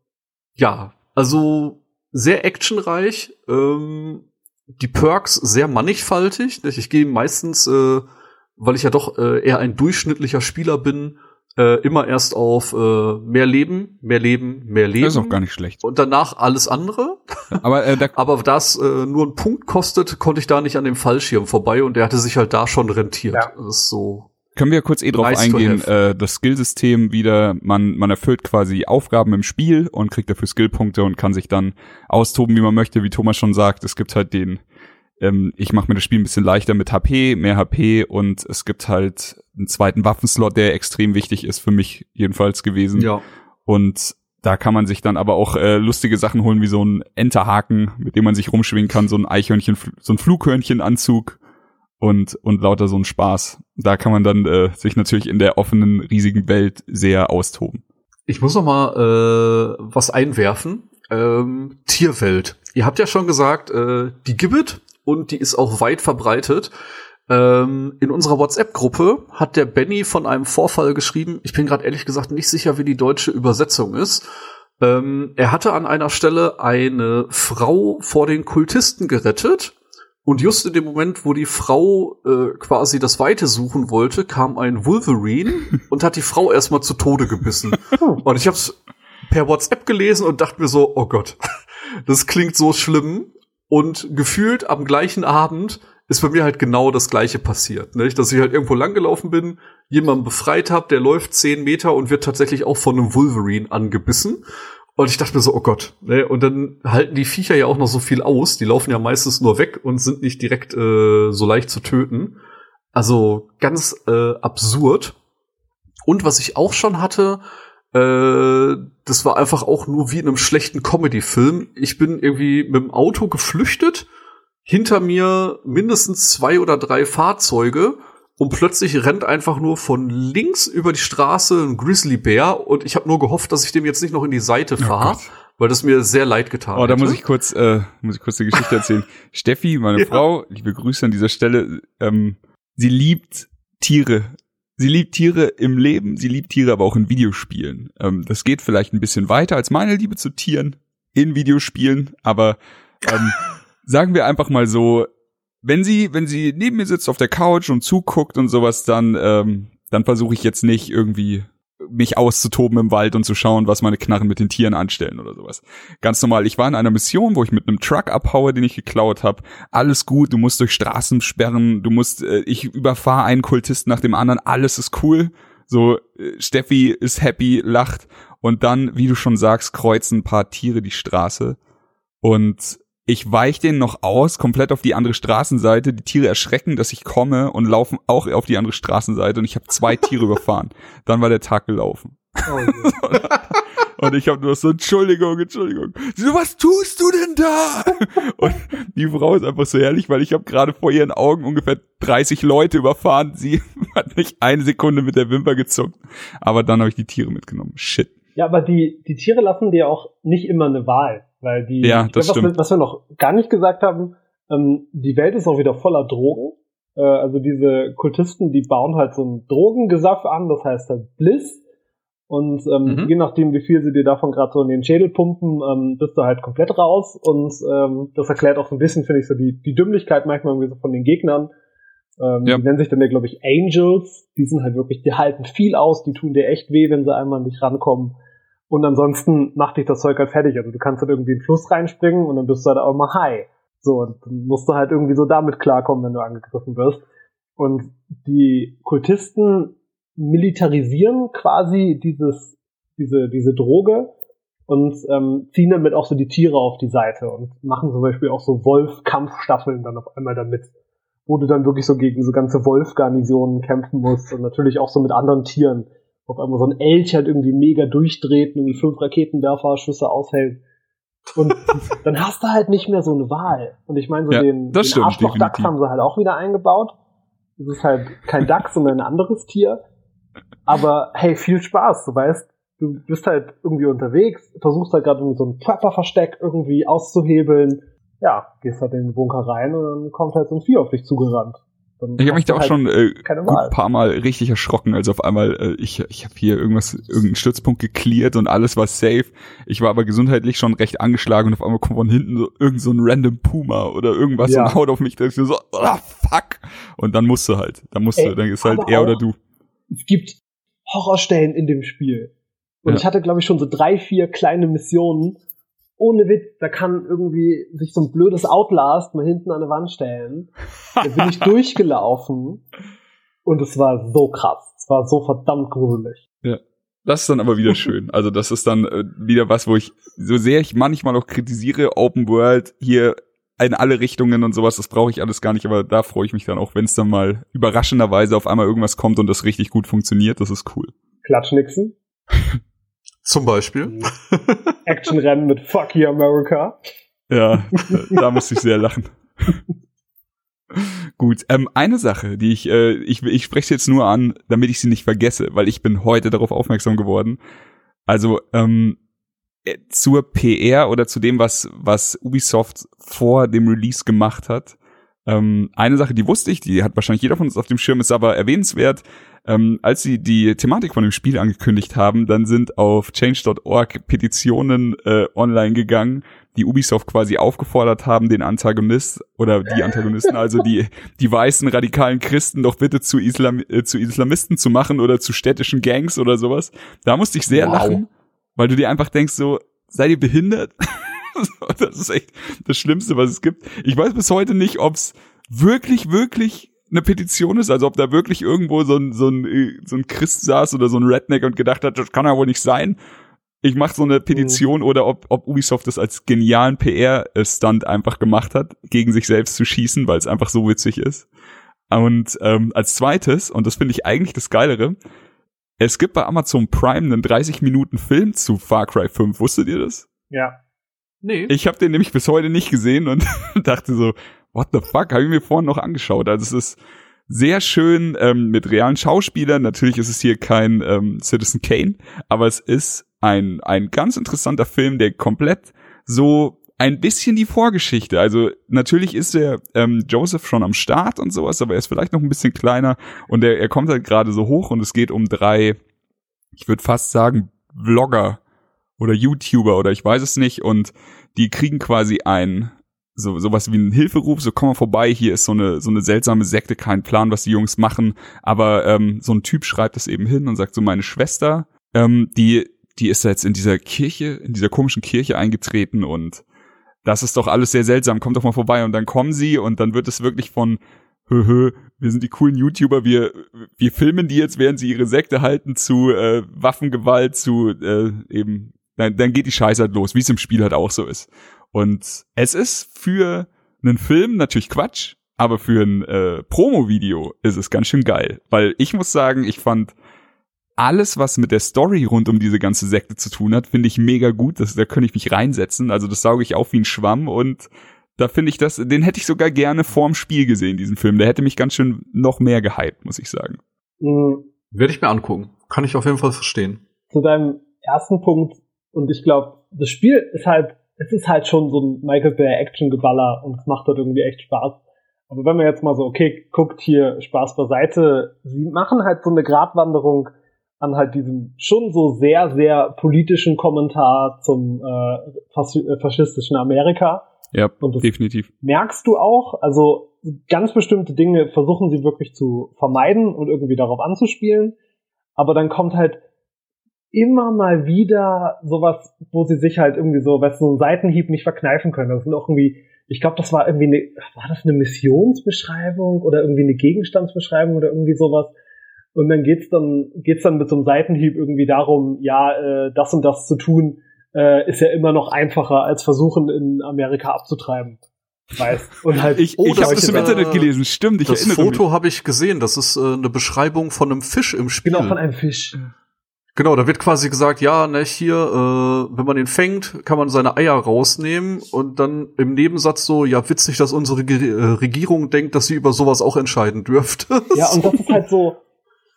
ja, also sehr actionreich. Ähm, die Perks sehr mannigfaltig. Ich gehe meistens, äh, weil ich ja doch äh, eher ein durchschnittlicher Spieler bin, äh, immer erst auf äh, mehr Leben, mehr Leben, mehr Leben. Das ist auch gar nicht schlecht. Und danach alles andere. Aber äh, da, Aber da es äh, nur einen Punkt kostet, konnte ich da nicht an dem Fallschirm vorbei und der hatte sich halt da schon rentiert. Ja. Das ist so. Können wir kurz eh drauf Nice eingehen, äh, das Skillsystem wieder, man, man erfüllt quasi Aufgaben im Spiel und kriegt dafür Skillpunkte und kann sich dann austoben, wie man möchte, wie Thomas schon sagt. Es gibt halt den, ähm, ich mache mir das Spiel ein bisschen leichter mit HP, mehr HP und es gibt halt einen zweiten Waffenslot, der extrem wichtig ist für mich jedenfalls gewesen. Ja. Und da kann man sich dann aber auch äh, lustige Sachen holen, wie so ein Enterhaken, mit dem man sich rumschwingen kann, so ein Eichhörnchen, so ein Flughörnchenanzug und, und lauter so ein Spaß. Da kann man dann äh, sich natürlich in der offenen, riesigen Welt sehr austoben. Ich muss noch mal äh, was einwerfen. Ähm, Tierwelt. Ihr habt ja schon gesagt, äh, die gibt es und die ist auch weit verbreitet. Ähm, in unserer WhatsApp-Gruppe hat der Benny von einem Vorfall geschrieben. Ich bin gerade ehrlich gesagt nicht sicher, wie die deutsche Übersetzung ist. Ähm, er hatte an einer Stelle eine Frau vor den Kultisten gerettet. Und just in dem Moment, wo die Frau äh, quasi das Weite suchen wollte, kam ein Wolverine und hat die Frau erstmal zu Tode gebissen. Und ich hab's per WhatsApp gelesen und dachte mir so, oh Gott, das klingt so schlimm. Und gefühlt am gleichen Abend ist bei mir halt genau das gleiche passiert. Nicht? Dass ich halt irgendwo langgelaufen bin, jemanden befreit habe, der läuft zehn Meter und wird tatsächlich auch von einem Wolverine angebissen. Und ich dachte mir so, oh Gott. Ne? Und dann halten die Viecher ja auch noch so viel aus. Die laufen ja meistens nur weg und sind nicht direkt äh, so leicht zu töten. Also ganz äh, absurd. Und was ich auch schon hatte, äh, das war einfach auch nur wie in einem schlechten Comedy-Film. Ich bin irgendwie mit dem Auto geflüchtet, hinter mir mindestens zwei oder drei Fahrzeuge und plötzlich rennt einfach nur von links über die Straße ein Grizzlybär und ich habe nur gehofft, dass ich dem jetzt nicht noch in die Seite fahre, oh weil das mir sehr leid getan hat. Oh, da muss ich kurz, äh, muss ich kurz eine Geschichte erzählen. Steffi, meine ja. Frau, liebe Grüße an dieser Stelle, ähm, sie liebt Tiere. Sie liebt Tiere im Leben, sie liebt Tiere aber auch in Videospielen. Ähm, das geht vielleicht ein bisschen weiter als meine Liebe zu Tieren in Videospielen, aber ähm, sagen wir einfach mal so, wenn sie, wenn sie neben mir sitzt auf der Couch und zuguckt und sowas, dann, ähm, dann versuche ich jetzt nicht irgendwie mich auszutoben im Wald und zu schauen, was meine Knarren mit den Tieren anstellen oder sowas. Ganz normal. Ich war in einer Mission, wo ich mit einem Truck abhaue, den ich geklaut habe. Alles gut, du musst durch Straßen sperren, du musst, äh, ich überfahre einen Kultisten nach dem anderen, alles ist cool. So, äh, Steffi ist happy, lacht und dann, wie du schon sagst, kreuzen ein paar Tiere die Straße und ich weich den noch aus, komplett auf die andere Straßenseite. Die Tiere erschrecken, dass ich komme und laufen auch auf die andere Straßenseite und ich habe zwei Tiere überfahren. Dann war der Tag gelaufen. Oh, und ich habe nur so, Entschuldigung, Entschuldigung. So, was tust du denn da? Und die Frau ist einfach so ehrlich, weil ich habe gerade vor ihren Augen ungefähr 30 Leute überfahren. Sie hat nicht eine Sekunde mit der Wimper gezuckt. Aber dann habe ich die Tiere mitgenommen. Shit. Ja, aber die, die Tiere lassen dir auch nicht immer eine Wahl. Weil die, ja, das glaub, was, wir, was wir noch gar nicht gesagt haben, ähm, die Welt ist auch wieder voller Drogen. Äh, also diese Kultisten, die bauen halt so ein Drogengesaff an, das heißt halt Bliss. Und ähm, mhm. je nachdem, wie viel sie dir davon gerade so in den Schädel pumpen, ähm, bist du halt komplett raus. Und ähm, das erklärt auch so ein bisschen, finde ich, so die, die Dümmlichkeit manchmal irgendwie so von den Gegnern. Ähm, ja. Die nennen sich dann ja, glaube ich, Angels. Die sind halt wirklich, die halten viel aus, die tun dir echt weh, wenn sie einmal nicht rankommen. Und ansonsten macht dich das Zeug halt fertig. Also du kannst halt irgendwie in den Fluss reinspringen und dann bist du halt auch mal high. So, und dann musst du halt irgendwie so damit klarkommen, wenn du angegriffen wirst. Und die Kultisten militarisieren quasi dieses, diese, diese Droge und ähm, ziehen damit auch so die Tiere auf die Seite und machen zum Beispiel auch so Wolf-Kampfstaffeln dann auf einmal damit, wo du dann wirklich so gegen so ganze Wolf-Garnisonen kämpfen musst und natürlich auch so mit anderen Tieren auf einmal so ein Elch halt irgendwie mega durchdreht und fünf Raketenwerferschüsse aushält. Und dann hast du halt nicht mehr so eine Wahl. Und ich meine, so ja, den, den Arschloch-Dachs haben sie halt auch wieder eingebaut. Das ist halt kein Dachs, sondern ein anderes Tier. Aber hey, viel Spaß, du weißt, du bist halt irgendwie unterwegs, versuchst halt gerade so ein Prepper-Versteck irgendwie auszuhebeln. Ja, gehst halt in den Bunker rein und dann kommt halt so ein Vieh auf dich zugerannt. Dann ich habe mich da auch halt schon äh, ein paar Mal richtig erschrocken, als auf einmal äh, ich ich habe hier irgendwas irgendeinen Stützpunkt geklärt und alles war safe. Ich war aber gesundheitlich schon recht angeschlagen und auf einmal kommt von hinten so irgend so ein random Puma oder irgendwas ja. und haut auf mich, da ist so oh, fuck und dann musst du halt, dann musst Ey, du, dann ist halt er oder du. Es gibt Horrorstellen in dem Spiel. Und ja. ich hatte glaube ich schon so drei, vier kleine Missionen, ohne Witz, da kann irgendwie sich so ein blödes Outlast mal hinten an der Wand stellen. Da bin ich durchgelaufen und es war so krass. Es war so verdammt gruselig. Ja. Das ist dann aber wieder schön. Also das ist dann äh, wieder was, wo ich, so sehr ich manchmal auch kritisiere, Open World hier in alle Richtungen und sowas, das brauche ich alles gar nicht, aber da freue ich mich dann auch, wenn es dann mal überraschenderweise auf einmal irgendwas kommt und das richtig gut funktioniert, das ist cool. Klatschnixen? Zum Beispiel. Actionrennen mit Fuck you America. Ja, da musste ich sehr lachen. Gut, ähm, eine Sache, die ich, äh, ich, ich spreche jetzt nur an, damit ich sie nicht vergesse, weil ich bin heute darauf aufmerksam geworden. Also ähm, äh, zur PR oder zu dem, was, was Ubisoft vor dem Release gemacht hat. Ähm, eine Sache, die wusste ich, die hat wahrscheinlich jeder von uns auf dem Schirm, ist aber erwähnenswert. Ähm, als sie die Thematik von dem Spiel angekündigt haben, dann sind auf change.org Petitionen äh, online gegangen, die Ubisoft quasi aufgefordert haben, den Antagonist oder die Antagonisten, also die, die weißen radikalen Christen doch bitte zu, Islam, äh, zu Islamisten zu machen oder zu städtischen Gangs oder sowas. Da musste ich sehr wow. lachen, weil du dir einfach denkst so, seid ihr behindert? das ist echt das Schlimmste, was es gibt. Ich weiß bis heute nicht, ob's wirklich, wirklich eine Petition ist, also ob da wirklich irgendwo so ein, so ein, so ein Christ saß oder so ein Redneck und gedacht hat, das kann ja wohl nicht sein. ich mache so eine Petition mhm. oder ob, ob Ubisoft das als genialen PR-Stunt einfach gemacht hat, gegen sich selbst zu schießen, weil es einfach so witzig ist. Und ähm, als zweites, und das finde ich eigentlich das Geilere, es gibt bei Amazon Prime einen 30 Minuten Film zu Far Cry 5. Wusstet ihr das? Ja. Nee. Ich habe den nämlich bis heute nicht gesehen und dachte so, what the fuck, habe ich mir vorhin noch angeschaut. Also es ist sehr schön ähm, mit realen Schauspielern. Natürlich ist es hier kein ähm, Citizen Kane, aber es ist ein, ein ganz interessanter Film, der komplett so ein bisschen die Vorgeschichte. Also natürlich ist der ähm, Joseph schon am Start und sowas, aber er ist vielleicht noch ein bisschen kleiner und er, er kommt halt gerade so hoch und es geht um drei, ich würde fast sagen, Vlogger oder YouTuber oder ich weiß es nicht und die kriegen quasi ein so sowas wie ein Hilferuf, so komm mal vorbei, hier ist so eine so eine seltsame Sekte, kein Plan, was die Jungs machen, aber ähm, so ein Typ schreibt es eben hin und sagt so meine Schwester, ähm, die die ist jetzt in dieser Kirche, in dieser komischen Kirche eingetreten und das ist doch alles sehr seltsam, kommt doch mal vorbei und dann kommen sie und dann wird es wirklich von hö, hö, wir sind die coolen YouTuber, wir, wir filmen die jetzt, während sie ihre Sekte halten, zu äh, Waffengewalt, zu äh, eben, dann, dann geht die Scheiße halt los, wie es im Spiel halt auch so ist. Und es ist für einen Film natürlich Quatsch, aber für ein äh, Promo-Video ist es ganz schön geil. Weil ich muss sagen, ich fand alles, was mit der Story rund um diese ganze Sekte zu tun hat, finde ich mega gut. Das, da könnte ich mich reinsetzen. Also das sauge ich auf wie ein Schwamm und da finde ich das, den hätte ich sogar gerne vorm Spiel gesehen, diesen Film. Der hätte mich ganz schön noch mehr gehypt, muss ich sagen. Mhm. Werde ich mir angucken. Kann ich auf jeden Fall verstehen. Zu deinem ersten Punkt, und ich glaube, das Spiel ist halt, es ist halt schon so ein Michael Bay Action-Geballer und es macht dort irgendwie echt Spaß. Aber wenn man jetzt mal so, okay, guckt hier Spaß beiseite, sie machen halt so eine Gratwanderung an halt diesem schon so sehr, sehr politischen Kommentar zum äh, äh faschistischen Amerika. Ja, und definitiv. Merkst du auch, also ganz bestimmte Dinge versuchen sie wirklich zu vermeiden und irgendwie darauf anzuspielen, aber dann kommt halt immer mal wieder sowas, wo sie sich halt irgendwie so, weißt du, so einen Seitenhieb nicht verkneifen können. Das sind auch irgendwie, ich glaube, das war irgendwie eine, war das eine Missionsbeschreibung oder irgendwie eine Gegenstandsbeschreibung oder irgendwie sowas, und dann geht's dann, geht's dann mit so einem Seitenhieb irgendwie darum, ja, äh, das und das zu tun, äh, ist ja immer noch einfacher als versuchen, in Amerika abzutreiben. Weißt? Und halt, ich, oh, ich habe das im Internet gelesen, stimmt, ich Das Foto habe ich gesehen, das ist äh, eine Beschreibung von einem Fisch im Spiel. Genau, von einem Fisch. Genau, da wird quasi gesagt, ja, ne, hier, äh, wenn man den fängt, kann man seine Eier rausnehmen und dann im Nebensatz so, ja, witzig, dass unsere äh, Regierung denkt, dass sie über sowas auch entscheiden dürfte. Ja, und das ist halt so,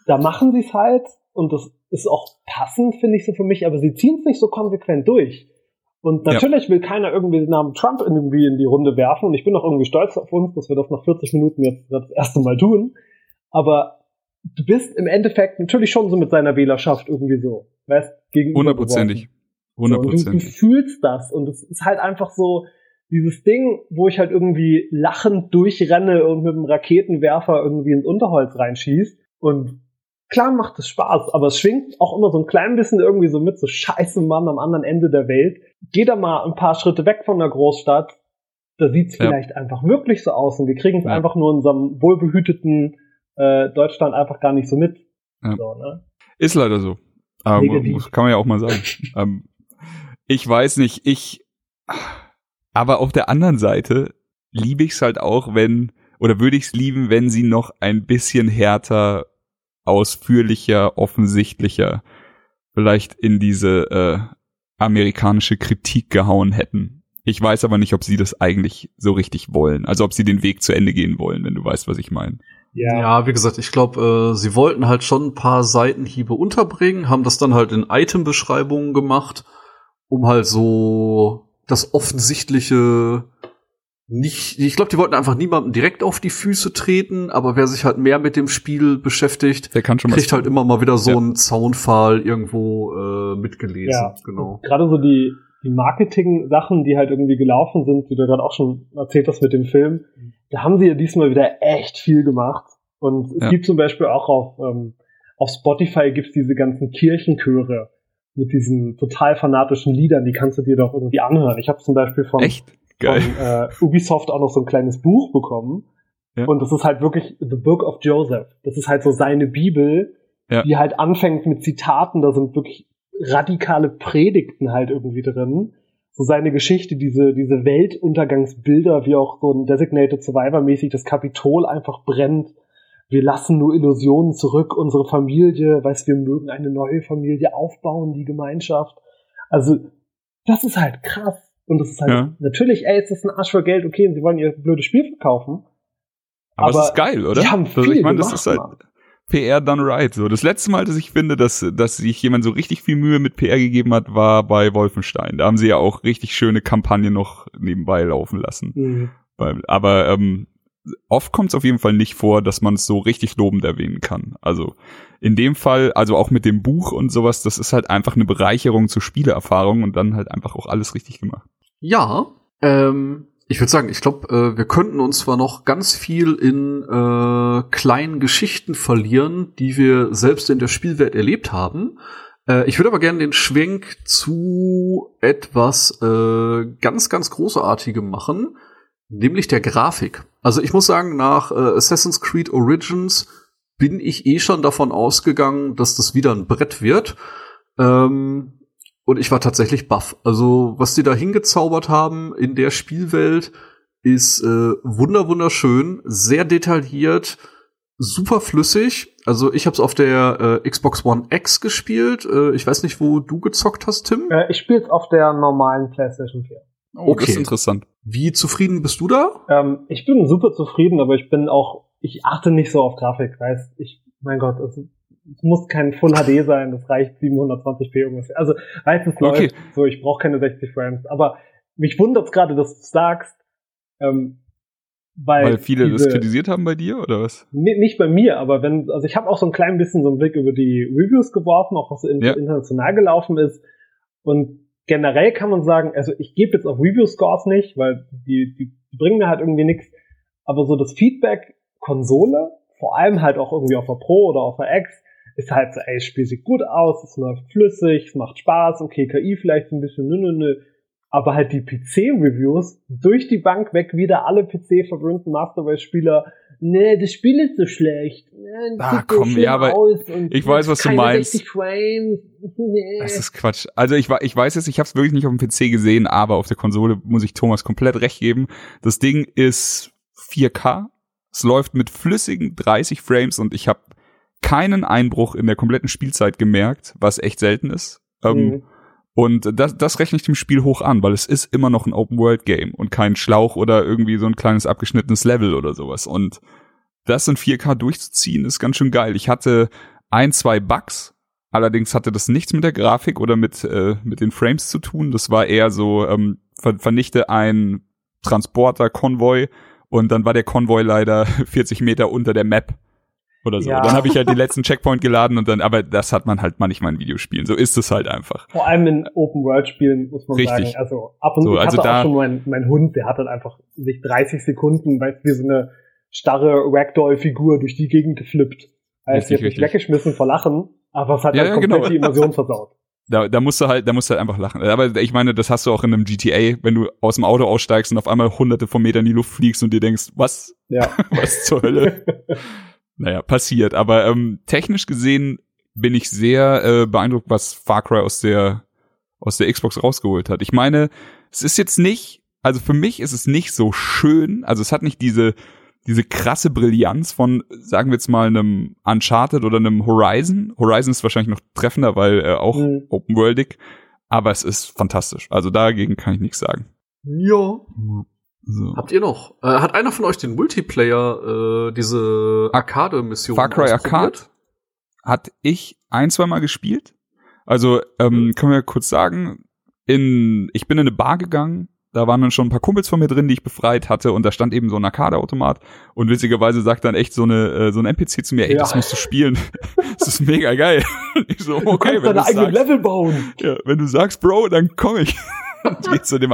da machen sie es halt und das ist auch passend, finde ich so für mich, aber sie ziehen es nicht so konsequent durch. Und natürlich ja. will keiner irgendwie den Namen Trump irgendwie in die Runde werfen und ich bin auch irgendwie stolz auf uns, dass wir das nach 40 Minuten jetzt das erste Mal tun. Aber du bist im Endeffekt natürlich schon so mit seiner Wählerschaft irgendwie so, weißt, gegenüber. Hundertprozentig. Hundertprozentig. du, du fühlst das und es ist halt einfach so, dieses Ding, wo ich halt irgendwie lachend durchrenne und mit dem Raketenwerfer irgendwie ins Unterholz reinschieß und klar macht es Spaß, aber es schwingt auch immer so ein klein bisschen irgendwie so mit, so scheiße Mann am anderen Ende der Welt. Geh da mal ein paar Schritte weg von der Großstadt, da sieht's ja. vielleicht einfach wirklich so aus und wir kriegen es ja. einfach nur in unserem wohlbehüteten äh, Deutschland einfach gar nicht so mit. Ja. So, ne? Ist leider so. Ähm, kann man ja auch mal sagen. ähm, ich weiß nicht, ich, aber auf der anderen Seite liebe ich es halt auch, wenn, oder würde ich es lieben, wenn sie noch ein bisschen härter ausführlicher, offensichtlicher vielleicht in diese äh, amerikanische Kritik gehauen hätten. Ich weiß aber nicht, ob sie das eigentlich so richtig wollen. Also ob sie den Weg zu Ende gehen wollen, wenn du weißt, was ich meine. Ja. ja, wie gesagt, ich glaube, äh, sie wollten halt schon ein paar Seitenhiebe unterbringen, haben das dann halt in Item-Beschreibungen gemacht, um halt so das offensichtliche nicht, ich glaube, die wollten einfach niemandem direkt auf die Füße treten, aber wer sich halt mehr mit dem Spiel beschäftigt, der kann schon kriegt halt immer mal wieder so ja. einen Zaunpfahl irgendwo äh, mitgelesen. Ja, genau. Gerade so die, die Marketing-Sachen, die halt irgendwie gelaufen sind, wie du gerade auch schon erzählt hast mit dem Film, da haben sie ja diesmal wieder echt viel gemacht. Und es ja. gibt zum Beispiel auch auf, ähm, auf Spotify gibt's diese ganzen Kirchenchöre mit diesen total fanatischen Liedern, die kannst du dir doch irgendwie anhören. Ich habe zum Beispiel von von äh, Ubisoft auch noch so ein kleines Buch bekommen. Ja. Und das ist halt wirklich The Book of Joseph. Das ist halt so seine Bibel, ja. die halt anfängt mit Zitaten. Da sind wirklich radikale Predigten halt irgendwie drin. So seine Geschichte, diese, diese Weltuntergangsbilder, wie auch so ein Designated Survivor mäßig das Kapitol einfach brennt. Wir lassen nur Illusionen zurück, unsere Familie, weiß, wir mögen eine neue Familie aufbauen, die Gemeinschaft. Also, das ist halt krass. Und das ist halt, Ja. natürlich, ey, es ist ein Arsch für Geld, okay, und sie wollen ihr blödes Spiel verkaufen. Aber, Aber es ist geil, oder? die haben also viel ich meine, das ist halt. PR done right. So das letzte Mal, dass ich finde, dass dass sich jemand so richtig viel Mühe mit PR gegeben hat, war bei Wolfenstein. Da haben sie ja auch richtig schöne Kampagnen noch nebenbei laufen lassen. Mhm. Aber ähm, oft kommt es auf jeden Fall nicht vor, dass man es so richtig lobend erwähnen kann. Also in dem Fall, also auch mit dem Buch und sowas, das ist halt einfach eine Bereicherung zur Spielerfahrung und dann halt einfach auch alles richtig gemacht. Ja, ähm, ich würde sagen, ich glaube, äh, wir könnten uns zwar noch ganz viel in äh, kleinen Geschichten verlieren, die wir selbst in der Spielwelt erlebt haben. Äh, ich würde aber gerne den Schwenk zu etwas äh, ganz, ganz Großartigem machen, nämlich der Grafik. Also ich muss sagen, nach äh, Assassin's Creed Origins bin ich eh schon davon ausgegangen, dass das wieder ein Brett wird. Ähm, und ich war tatsächlich baff. Also, was die da hingezaubert haben in der Spielwelt, ist äh, wunder wunderschön, sehr detailliert, super flüssig. Also, ich habe es auf der äh, Xbox One X gespielt. Äh, ich weiß nicht, wo du gezockt hast, Tim. Äh, ich spiele es auf der normalen PlayStation 4. Oh, das Okay. ist interessant. Wie zufrieden bist du da? Ähm, ich bin super zufrieden, aber ich bin auch, ich achte nicht so auf Grafik, weißt ich, mein Gott, es, es muss kein Full HD sein, das reicht 720p irgendwas. Also, weißt es Okay. läuft so, ich brauche keine 60 Frames. Aber mich wundert's gerade, dass du sagst, ähm, weil, Weil viele das diese- kritisiert haben bei dir, oder was? Nicht bei mir, aber wenn, also ich habe auch so ein klein bisschen so einen Blick über die Reviews geworfen, auch was Ja. international gelaufen ist. Und generell kann man sagen, also ich gebe jetzt auf Review-Scores nicht, weil die, die, die bringen mir halt irgendwie nichts. Aber so das Feedback Konsole, vor allem halt auch irgendwie auf der Pro oder auf der X, ist halt so, ey, das Spiel sieht gut aus, es läuft flüssig, es macht Spaß, okay, KI vielleicht ein bisschen, nö, nö, nö. Aber halt die PC-Reviews durch die Bank weg wieder alle PC-verwöhnten Master Race-Spieler nee, das Spiel ist so schlecht. Nee, Ah, komm, ja, aber ich weiß, was du meinst. 60 Frames. Nee. Das ist Quatsch. Also ich, ich weiß jetzt, ich habe es wirklich nicht auf dem PC gesehen, aber auf der Konsole muss ich Thomas komplett recht geben. Das Ding ist 4K. Es läuft mit flüssigen 30 Frames und ich habe keinen Einbruch in der kompletten Spielzeit gemerkt, was echt selten ist. Ähm, Mhm. Und das, das rechne ich dem Spiel hoch an, weil es ist immer noch ein Open-World-Game und kein Schlauch oder irgendwie so ein kleines abgeschnittenes Level oder sowas. Und das in 4K durchzuziehen, ist ganz schön geil. Ich hatte ein, zwei Bugs, allerdings hatte das nichts mit der Grafik oder mit, äh, mit den Frames zu tun. Das war eher so, ähm, ver vernichte ein Transporter-Konvoi und dann war der Konvoi leider 40 Meter unter der Map oder so. Ja. Dann habe ich halt den letzten Checkpoint geladen und dann, aber das hat man halt manchmal in Videospielen. So ist es halt einfach. Vor allem in Open-World-Spielen muss man Richtig. sagen. Also ab und zu So, ich also hatte da- auch schon mein, mein Hund, der hat dann einfach sich 30 Sekunden, weißt du, wie so eine starre Ragdoll-Figur durch die Gegend geflippt. Heißt, Richtig, die hat mich weggeschmissen vor Lachen, aber es hat Ja, halt komplett genau. die Immersion versaut. Da, da musst du halt, da musst du halt einfach lachen. Aber ich meine, das hast du auch in einem GTA, wenn du aus dem Auto aussteigst und auf einmal hunderte von Metern in die Luft fliegst und dir denkst, was, Ja. was zur Hölle? naja, passiert. Aber ähm, technisch gesehen bin ich sehr äh, beeindruckt, was Far Cry aus der aus der Xbox rausgeholt hat. Ich meine, es ist jetzt nicht, also für mich ist es nicht so schön, also es hat nicht diese diese krasse Brillanz von, sagen wir jetzt mal, einem Uncharted oder einem Horizon. Horizon ist wahrscheinlich noch treffender, weil äh, auch Mhm. open-worldig, aber es ist fantastisch. Also dagegen kann ich nichts sagen. Ja. So. Habt ihr noch? Äh, hat einer von euch den Multiplayer, äh, diese Arcade-Mission? Far Cry Arcade hat ich ein, zwei Mal gespielt. Also, ähm, können wir kurz sagen, in, ich bin in eine Bar gegangen, da waren dann schon ein paar Kumpels von mir drin, die ich befreit hatte, und da stand eben so ein Arcade-Automat. Und witzigerweise sagt dann echt so eine, äh, so ein NPC zu mir, ey, Ja. das musst du spielen. das ist mega geil. ich so, Du okay, kannst wenn deine du eigenen Level bauen. ja, wenn du sagst, Bro, dann komme ich. und geh zu dem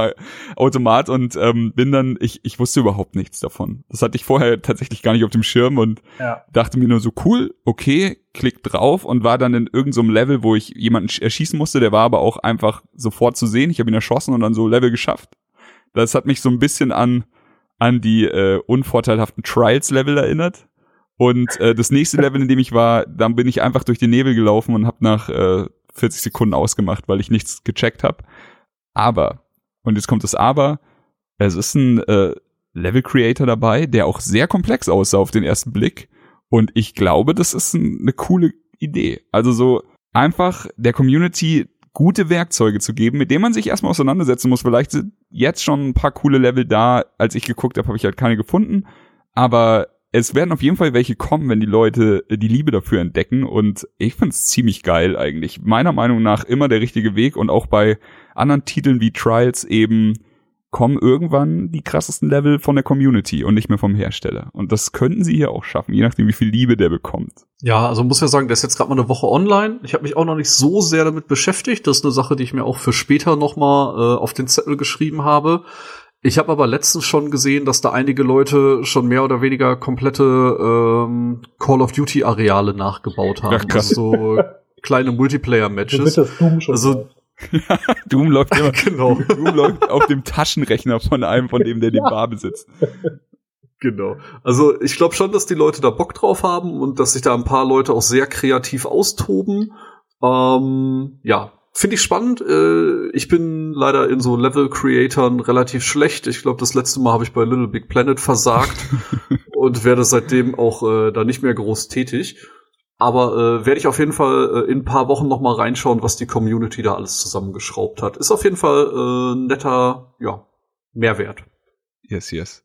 Automat und ähm, bin dann, ich, ich wusste überhaupt nichts davon. Das hatte ich vorher tatsächlich gar nicht auf dem Schirm und Ja. dachte mir nur so, cool, okay, klick drauf und war dann in irgendeinem so Level, wo ich jemanden sch- erschießen musste, der war aber auch einfach sofort zu sehen. Ich habe ihn erschossen und dann so Level geschafft. Das hat mich so ein bisschen an, an die äh, unvorteilhaften Trials-Level erinnert. Und äh, das nächste Level, in dem ich war, dann bin ich einfach durch den Nebel gelaufen und habe nach äh, 40 Sekunden ausgemacht, weil ich nichts gecheckt habe. Aber, und jetzt kommt das Aber, es ist ein äh, Level Creator dabei, der auch sehr komplex aussah auf den ersten Blick. Und ich glaube, das ist ein, eine coole Idee. Also so einfach der Community gute Werkzeuge zu geben, mit denen man sich erstmal auseinandersetzen muss. Vielleicht sind jetzt schon ein paar coole Level da. Als ich geguckt habe, habe ich halt keine gefunden. Aber es werden auf jeden Fall welche kommen, wenn die Leute die Liebe dafür entdecken. Und ich find's ziemlich geil eigentlich. Meiner Meinung nach immer der richtige Weg und auch bei anderen Titeln wie Trials eben kommen irgendwann die krassesten Level von der Community und nicht mehr vom Hersteller. Und das könnten sie hier auch schaffen, je nachdem, wie viel Liebe der bekommt. Ja, also muss ja sagen, der ist jetzt gerade mal eine Woche online. Ich habe mich auch noch nicht so sehr damit beschäftigt. Das ist eine Sache, die ich mir auch für später noch mal äh, auf den Zettel geschrieben habe. Ich habe aber letztens schon gesehen, dass da einige Leute schon mehr oder weniger komplette ähm, Call of Duty Areale nachgebaut haben. Ach, krass. So kleine Multiplayer-Matches. Also Doom läuft immer, genau. Doom läuft auf dem Taschenrechner von einem, von dem der die Bar besitzt. Genau. Also ich glaube schon, dass die Leute da Bock drauf haben und dass sich da ein paar Leute auch sehr kreativ austoben. Ähm, ja, finde ich spannend. Äh, ich bin leider in so Level-Creatoren relativ schlecht. Ich glaube, das letzte Mal habe ich bei Little Big Planet versagt und werde seitdem auch äh, da nicht mehr groß tätig. Aber äh, werde ich auf jeden Fall äh, in ein paar Wochen noch mal reinschauen, was die Community da alles zusammengeschraubt hat. Ist auf jeden Fall äh, netter, ja, Mehrwert. Yes, yes.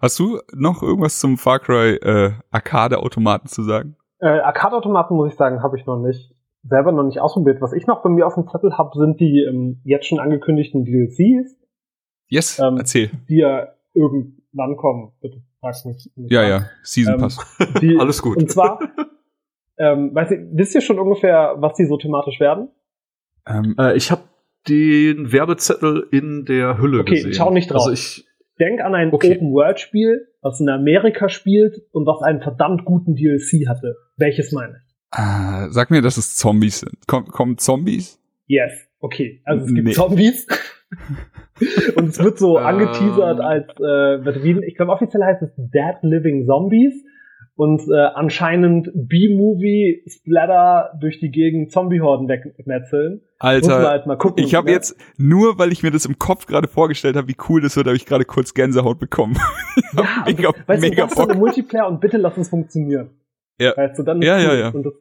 Hast du noch irgendwas zum Far Cry äh, Arcade-Automaten zu sagen? Äh, Arcade-Automaten, muss ich sagen, habe ich noch nicht selber noch nicht ausprobiert. Was ich noch bei mir auf dem Zettel habe, sind die ähm, jetzt schon angekündigten DLCs. Yes, Ähm, erzähl. Die ja irgendwann kommen. Bitte frag's mich. nicht Ja, an. ja, Season Ähm, Pass. Die, Alles gut. Und zwar, ähm, weiß ich, wisst ihr schon ungefähr, was die so thematisch werden? Ähm, Äh, ich habe den Werbezettel in der Hülle Okay, gesehen. schau nicht drauf. Also ich, Denk an ein Okay. Open-World-Spiel, was in Amerika spielt und was einen verdammt guten DLC hatte. Welches meine ich? ah, sag mir, dass es Zombies sind. Komm, kommen Zombies? Yes. Okay, also es gibt Nee. Zombies. und es wird so Ähm. angeteasert als, äh, ich glaube offiziell heißt es Dead Living Zombies. Und äh, anscheinend B-Movie Splatter durch die Gegend Zombie-Horden wegmetzeln. Muss man Alter, halt mal gucken. ich habe ne? jetzt, nur weil ich mir das im Kopf gerade vorgestellt habe, wie cool das wird, habe ich gerade kurz Gänsehaut bekommen. Ja, mega, das, weißt du, mega das ist Multiplayer und bitte lass es funktionieren. Ja. Weißt du, dann Ja, ja, ja. Und das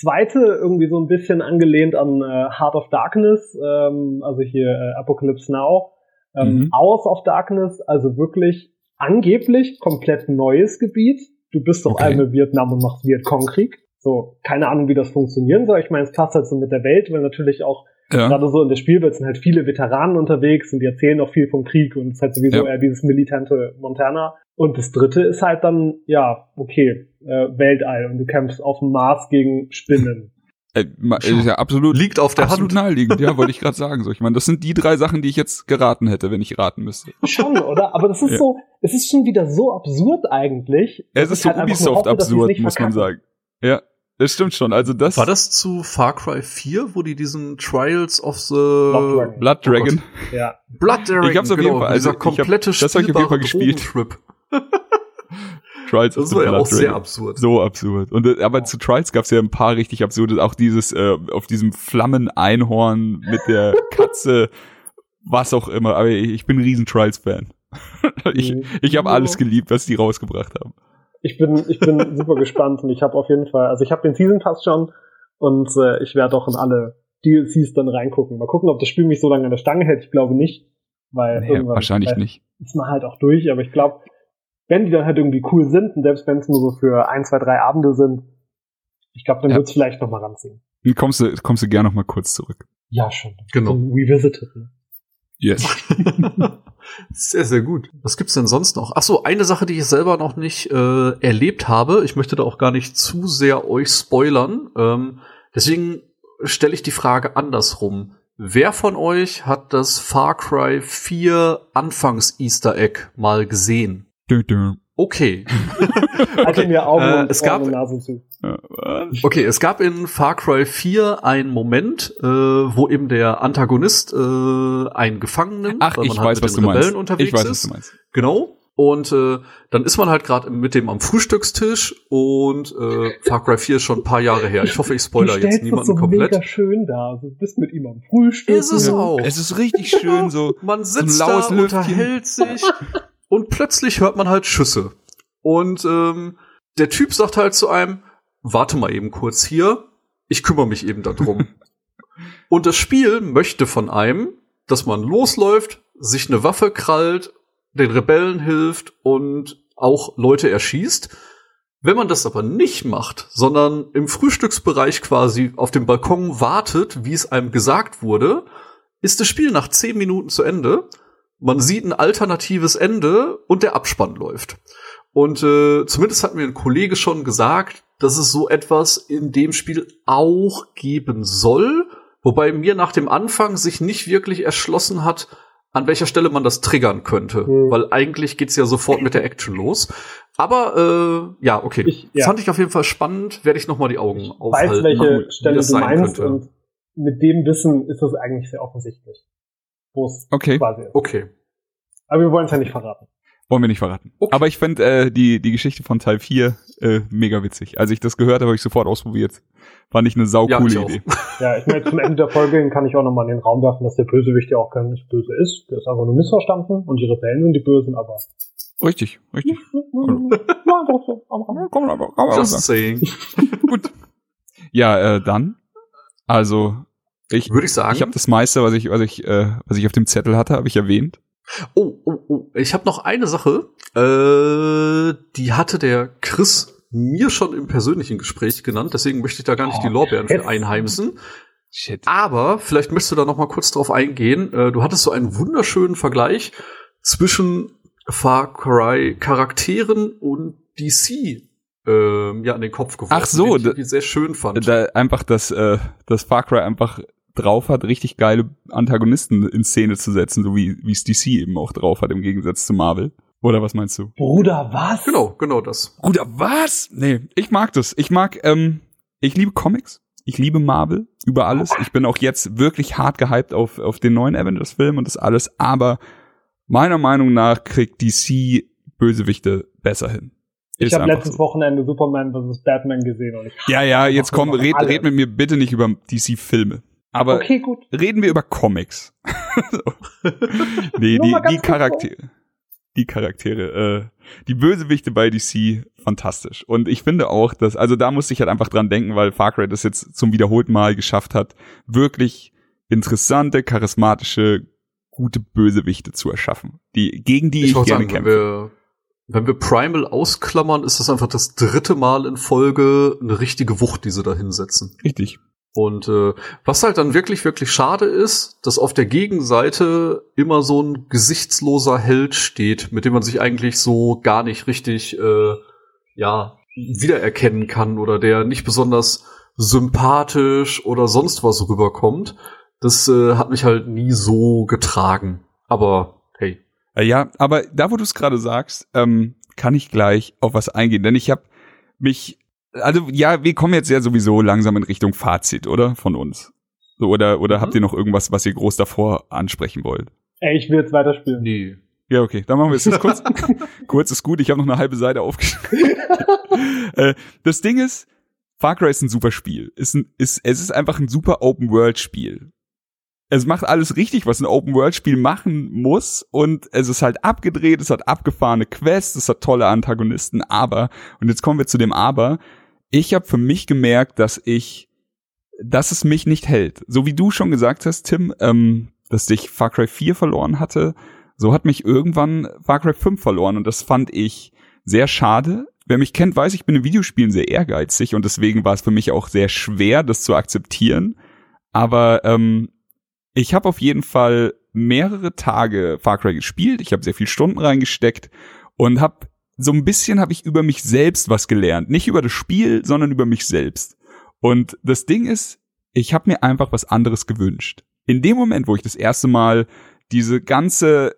zweite irgendwie so ein bisschen angelehnt an äh, Heart of Darkness, ähm, also hier äh, Apocalypse Now, ähm, Mhm. Hours of Darkness, also wirklich angeblich komplett neues Gebiet. Du bist auf Okay. einmal Vietnam und machst Vietcong-Krieg. So, keine Ahnung, wie das funktionieren soll. Ich meine, es passt halt so mit der Welt, weil natürlich auch Ja. gerade so in der Spielwelt sind halt viele Veteranen unterwegs und die erzählen auch viel vom Krieg und es ist halt sowieso Ja. eher dieses militante Montana. Und das dritte ist halt dann, ja, okay, äh, Weltall und du kämpfst auf dem Mars gegen Spinnen. Äh, ma- ist ja absolut, liegt auf der absolut Hand. naheliegend. Ja, wollte ich gerade sagen. So, ich meine, das sind die drei Sachen, die ich jetzt geraten hätte, wenn ich raten müsste. Schon, oder? Aber das ist Ja. so, es ist schon wieder so absurd eigentlich. Es ist so halt Ubisoft hoffe, absurd, muss man sagen. Ja, das stimmt schon. Also das, War das zu Far Cry 4, wo die diesen Trials of the Blood Dragon. Blood Dragon. Ja. Blood Dragon, Ich hab's auf jeden genau, Fall- also dieser ich hab- komplette das hab ich auf jeden Fall gespielt. Trials Das war ja auch sehr absurd. So absurd. Und äh, aber zu Trials gab's ja ein paar richtig absurde, auch dieses äh, auf diesem Flammen-Einhorn mit der Katze, was auch immer. Aber ich, bin ein riesen Trials-Fan. ich ich habe alles geliebt, was die rausgebracht haben. Ich bin, ich bin super gespannt und ich habe auf jeden Fall, also ich habe den Season Pass schon und äh, ich werde auch in alle DLCs dann reingucken. Mal gucken, ob das Spiel mich so lange an der Stange hält. Ich glaube nicht, weil Nee, irgendwann wahrscheinlich nicht. ist man halt auch durch. Aber ich glaube, wenn die dann halt irgendwie cool sind und selbst wenn es nur so für ein, zwei, drei Abende sind, ich glaube, dann Ja. wird's vielleicht noch mal ranziehen. Dann kommst du, kommst du gerne noch mal kurz zurück. Ja, schon. Genau. So Revisited. Ne? Yes. sehr, sehr gut. Was gibt's denn sonst noch? Ach so, eine Sache, die ich selber noch nicht äh, erlebt habe. Ich möchte da auch gar nicht zu sehr euch spoilern. Ähm, deswegen stelle ich die Frage andersrum. Wer von euch hat das Far Cry 4 Anfangs-Easter Egg mal gesehen? Okay. Halte mir Augen Äh, und es gab- und Nasen zu. Ja? Okay, es gab in Far Cry 4 einen Moment, äh, wo eben der Antagonist äh, einen Gefangenen nimmt, Ach, weil ich man halt weiß, mit was den du Rebellen meinst. unterwegs Ich weiß, was ist. du meinst. Genau. Und äh, dann ist man halt gerade mit dem am Frühstückstisch und äh, Far Cry 4 ist schon ein paar Jahre her. Ich hoffe, ich spoiler jetzt niemanden so komplett. mega schön da. Du bist mit ihm am Frühstück. Ist es auch. Es ist richtig schön so. Man so ein sitzt laues da, Lüftchen. unterhält sich und plötzlich hört man halt Schüsse. Und ähm, der Typ sagt halt zu einem, warte mal eben kurz hier, ich kümmere mich eben darum. und das Spiel möchte von einem, dass man losläuft, sich eine Waffe krallt, den Rebellen hilft und auch Leute erschießt. Wenn man das aber nicht macht, sondern im Frühstücksbereich quasi auf dem Balkon wartet, wie es einem gesagt wurde, ist das Spiel nach zehn Minuten zu Ende. Man sieht ein alternatives Ende und der Abspann läuft. Und äh, zumindest hat mir ein Kollege schon gesagt, dass es so etwas in dem Spiel auch geben soll, wobei mir nach dem Anfang sich nicht wirklich erschlossen hat, an welcher Stelle man das triggern könnte, Hm. weil eigentlich geht's ja sofort mit der Action los. Aber äh, ja, okay. Ich- ja. Fand ich auf jeden Fall spannend, werde ich noch mal die Augen weiß, aufhalten. welche wie Stelle das du sein meinst könnte. und mit dem Wissen ist es eigentlich sehr offensichtlich. Wo es Okay, quasi ist. Okay. Aber wir wollen es ja nicht verraten. wollen wir nicht verraten. Okay. Aber ich finde äh, die, die Geschichte von Teil 4 äh, mega witzig. Als ich das gehört habe, habe ich sofort ausprobiert. Fand ich eine saucoole Ja. Idee. Ja, ich meine, zum Ende der Folge kann ich auch nochmal in den Raum werfen, dass der Bösewicht ja auch gar nicht böse ist. Der ist einfach nur missverstanden und die Rebellen sind die Bösen, aber. Richtig, richtig. Ja, einfach so. Komm, aber, komm, aber, Just saying. Gut. Ja, äh, dann. Also, ich, Würde ich sagen. ich habe das meiste, was ich, was ich, äh, was ich auf dem Zettel hatte, habe ich erwähnt. Oh, oh, oh. Ich habe noch eine Sache. Äh, die hatte der Chris mir schon im persönlichen Gespräch genannt. Deswegen möchte ich da gar nicht Oh, die Lorbeeren shit. einheimsen. Shit. Aber vielleicht möchtest du da noch mal kurz drauf eingehen. Äh, du hattest so einen wunderschönen Vergleich zwischen Far Cry Charakteren und DC ähm, ja an den Kopf geworfen. Ach so, den ich sehr schön fand. Da einfach, dass, äh, dass Far Cry einfach drauf hat, richtig geile Antagonisten in Szene zu setzen, so wie wie es DC eben auch drauf hat, im Gegensatz zu Marvel. Oder was meinst du? Bruder, was? genau, genau das. Bruder, was? Nee, ich mag das. Ich mag, ähm, ich liebe Comics. Ich liebe Marvel über alles. Ich bin auch jetzt wirklich hart gehypt auf, auf den neuen Avengers-Film und das alles. Aber meiner Meinung nach kriegt DC Bösewichte besser hin. Ich habe letztes so. Wochenende Superman vs. Batman gesehen und ich Ja, ja, jetzt komm, red, Alle. red mit mir bitte nicht über DC-Filme. Aber Okay, gut. reden wir über Comics. so. Nee, die, die Charaktere. Die Charaktere, äh, die Bösewichte bei DC, fantastisch. Und ich finde auch, dass, also da musste ich halt einfach dran denken, weil Far Cry das jetzt zum wiederholten Mal geschafft hat, wirklich interessante, charismatische, gute Bösewichte zu erschaffen, die, gegen die ich, Ich gerne sagen, wenn kämpfe. wir, wenn wir Primal ausklammern, ist das einfach das dritte Mal in Folge eine richtige Wucht, die sie da hinsetzen. Richtig. Und äh, was halt dann wirklich, wirklich schade ist, dass auf der Gegenseite immer so ein gesichtsloser Held steht, mit dem man sich eigentlich so gar nicht richtig äh, ja wiedererkennen kann oder der nicht besonders sympathisch oder sonst was rüberkommt. Das äh, hat mich halt nie so getragen. Aber hey, Äh, Ja, aber da, wo du es gerade sagst, ähm, kann ich gleich auf was eingehen, denn ich habe mich, also ja, wir kommen jetzt ja sowieso langsam in Richtung Fazit, oder von uns? So, oder oder Mhm. habt ihr noch irgendwas, was ihr groß davor ansprechen wollt? Ey, ich will jetzt weiterspielen. nee. Ja, okay, dann machen wir es jetzt kurz. kurz ist gut, ich habe noch eine halbe Seite aufgeschrieben. äh, das Ding ist, Far Cry ist ein super Spiel. Ist ein, ist, es ist einfach ein super Open-World-Spiel. Es macht alles richtig, was ein Open-World-Spiel machen muss. Und es ist halt abgedreht, es hat abgefahrene Quests, es hat tolle Antagonisten. Aber, und jetzt kommen wir zu dem Aber, ich habe für mich gemerkt, dass ich, dass es mich nicht hält. So wie du schon gesagt hast, Tim, ähm, dass dich Far Cry 4 verloren hatte, so hat mich irgendwann Far Cry 5 verloren und das fand ich sehr schade. Wer mich kennt, weiß, ich bin in Videospielen sehr ehrgeizig und deswegen war es für mich auch sehr schwer, das zu akzeptieren. Aber ähm, ich habe auf jeden Fall mehrere Tage Far Cry gespielt. Ich habe sehr viel Stunden reingesteckt und habe so ein bisschen habe ich über mich selbst was gelernt, nicht über das Spiel, sondern über mich selbst. Und das Ding ist, ich habe mir einfach was anderes gewünscht. In dem Moment, wo ich das erste Mal diese ganze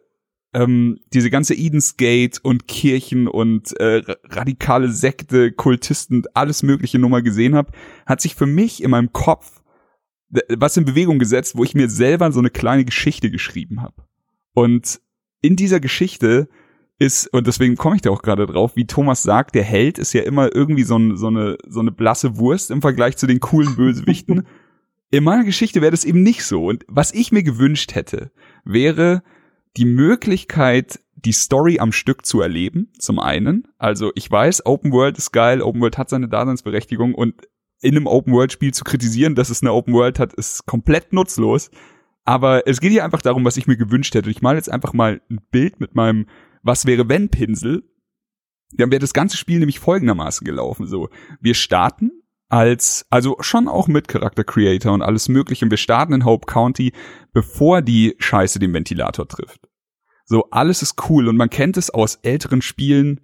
ähm, diese ganze Eden's Gate und Kirchen und äh, ra- radikale Sekte, Kultisten, alles mögliche Nummer gesehen habe, hat sich für mich in meinem Kopf d- was in Bewegung gesetzt, wo ich mir selber so eine kleine Geschichte geschrieben habe. Und in dieser Geschichte ist, und deswegen komme ich da auch gerade drauf, wie Thomas sagt, der Held ist ja immer irgendwie so, ein, so, eine, so eine blasse Wurst im Vergleich zu den coolen Bösewichten. In meiner Geschichte wäre das eben nicht so. Und was ich mir gewünscht hätte, wäre die Möglichkeit, die Story am Stück zu erleben, zum einen. Also ich weiß, Open World ist geil, Open World hat seine Daseinsberechtigung und in einem Open World Spiel zu kritisieren, dass es eine Open World hat, ist komplett nutzlos. Aber es geht hier einfach darum, was ich mir gewünscht hätte. Ich male jetzt einfach mal ein Bild mit meinem Was wäre wenn Pinsel. Dann wäre das ganze Spiel nämlich folgendermaßen gelaufen. So, wir starten als, also schon auch mit Charakter Creator und alles mögliche. Und wir starten in Hope County, bevor die Scheiße den Ventilator trifft. So, alles ist cool und man kennt es aus älteren Spielen,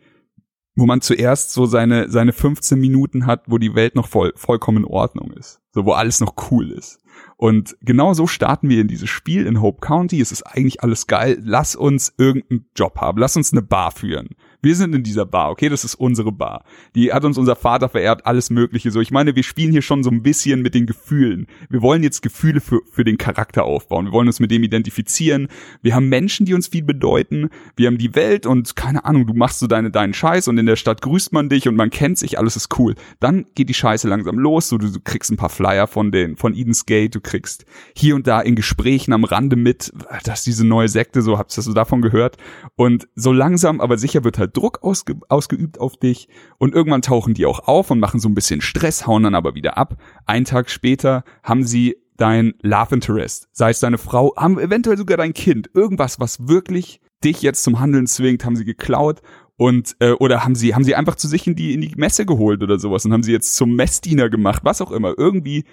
wo man zuerst so seine, seine 15 Minuten hat, wo die Welt noch voll, vollkommen in Ordnung ist. So, wo alles noch cool ist. Und genau so starten wir in dieses Spiel in Hope County. Es ist eigentlich alles geil. Lass uns irgendeinen Job haben. Lass uns eine Bar führen wir sind in dieser Bar, okay, das ist unsere Bar. Die hat uns unser Vater vererbt, alles Mögliche so. Ich meine, wir spielen hier schon so ein bisschen mit den Gefühlen. Wir wollen jetzt Gefühle für, für den Charakter aufbauen. Wir wollen uns mit dem identifizieren. Wir haben Menschen, die uns viel bedeuten. Wir haben die Welt und keine Ahnung, du machst so deine, deinen Scheiß und in der Stadt grüßt man dich und man kennt sich, alles ist cool. Dann geht die Scheiße langsam los, so du, du kriegst ein paar Flyer von den, von Eden's Gate, du kriegst hier und da in Gesprächen am Rande mit, dass diese neue Sekte, so hast du davon gehört. Und so langsam, aber sicher wird halt Druck ausge ausgeübt auf dich. Und irgendwann tauchen die auch auf und machen so ein bisschen Stress, hauen dann aber wieder ab. Ein Tag später haben sie dein Love Interest, sei es deine Frau, haben eventuell sogar dein Kind, irgendwas, was wirklich dich jetzt zum Handeln zwingt, haben sie geklaut. Und äh, oder haben sie haben sie einfach zu sich in die in die Messe geholt oder sowas und haben sie jetzt zum Messdiener gemacht, was auch immer. Irgendwie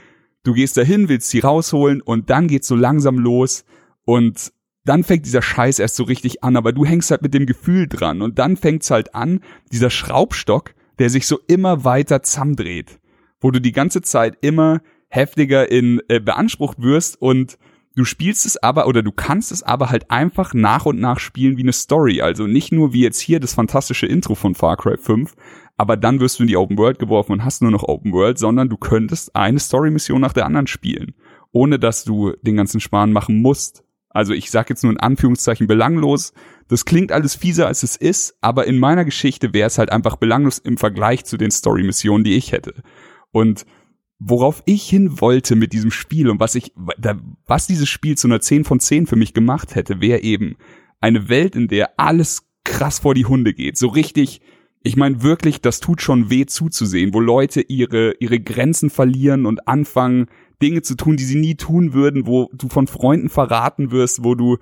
du gehst dahin, willst sie rausholen und dann geht's so langsam los. Und dann fängt dieser Scheiß erst so richtig an, aber du hängst halt mit dem Gefühl dran und dann fängt's halt an, dieser Schraubstock, der sich so immer weiter zusammendreht, wo du die ganze Zeit immer heftiger in äh, beansprucht wirst und du spielst es aber oder du kannst es aber halt einfach nach und nach spielen wie eine Story, also nicht nur wie jetzt hier das fantastische Intro von Far Cry 5, aber dann wirst du in die Open World geworfen und hast nur noch Open World, sondern du könntest eine Story Mission nach der anderen spielen, ohne dass du den ganzen Sparen machen musst. Also ich sage jetzt nur in Anführungszeichen belanglos. Das klingt alles fieser, als es ist, aber in meiner Geschichte wäre es halt einfach belanglos im Vergleich zu den Story-Missionen, die ich hätte. Und worauf ich hin wollte mit diesem Spiel und was ich, was dieses Spiel zu einer 10 von 10 für mich gemacht hätte, wäre eben eine Welt, in der alles krass vor die Hunde geht. So richtig, ich meine wirklich, das tut schon weh zuzusehen, wo Leute ihre, ihre Grenzen verlieren und anfangen, Dinge zu tun, die sie nie tun würden, wo du von Freunden verraten wirst, wo du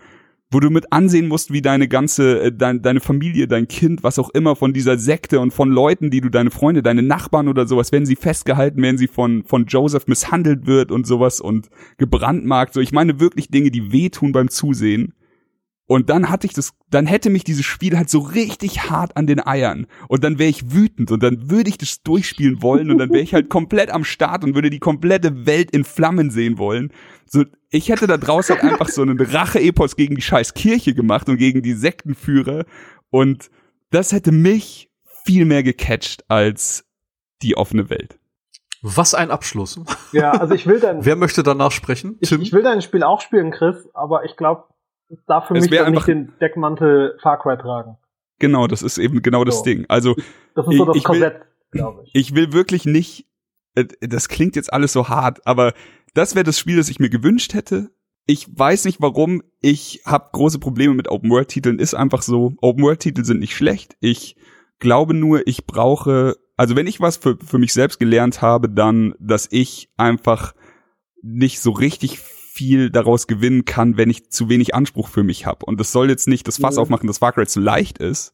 wo du mit ansehen musst, wie deine ganze, äh, dein, deine Familie, dein Kind, was auch immer von dieser Sekte und von Leuten, die du deine Freunde, deine Nachbarn oder sowas, wenn sie festgehalten, werden sie von, von Joseph misshandelt wird und sowas und gebrandmarkt. So, ich meine wirklich Dinge, die wehtun beim Zusehen. Und dann hatte ich das, dann hätte mich dieses Spiel halt so richtig hart an den Eiern. Und dann wäre ich wütend und dann würde ich das durchspielen wollen und dann wäre ich halt komplett am Start und würde die komplette Welt in Flammen sehen wollen. So, ich hätte da draußen halt einfach so einen Rache-Epos gegen die scheiß Kirche gemacht und gegen die Sektenführer. Und das hätte mich viel mehr gecatcht als die offene Welt. Was ein Abschluss. Ja, also ich will dann. Wer möchte danach sprechen? Ich, ich will dein Spiel auch spielen, Chris, aber ich glaube, darf für es mich dann nicht den Deckmantel Far Cry tragen. Genau, das ist eben genau das so. Ding. Also das ist so das Korsett, glaube ich. Ich will wirklich nicht. Äh, das klingt jetzt alles so hart, aber das wäre das Spiel, das ich mir gewünscht hätte. Ich weiß nicht warum. Ich habe große Probleme mit Open World Titeln. Ist einfach so. Open World Titel sind nicht schlecht. Ich glaube nur, ich brauche. Also wenn ich was für, für mich selbst gelernt habe, dann, dass ich einfach nicht so richtig viel daraus gewinnen kann, wenn ich zu wenig Anspruch für mich habe. Und das soll jetzt nicht das Fass mhm. aufmachen, dass Far Cry zu leicht ist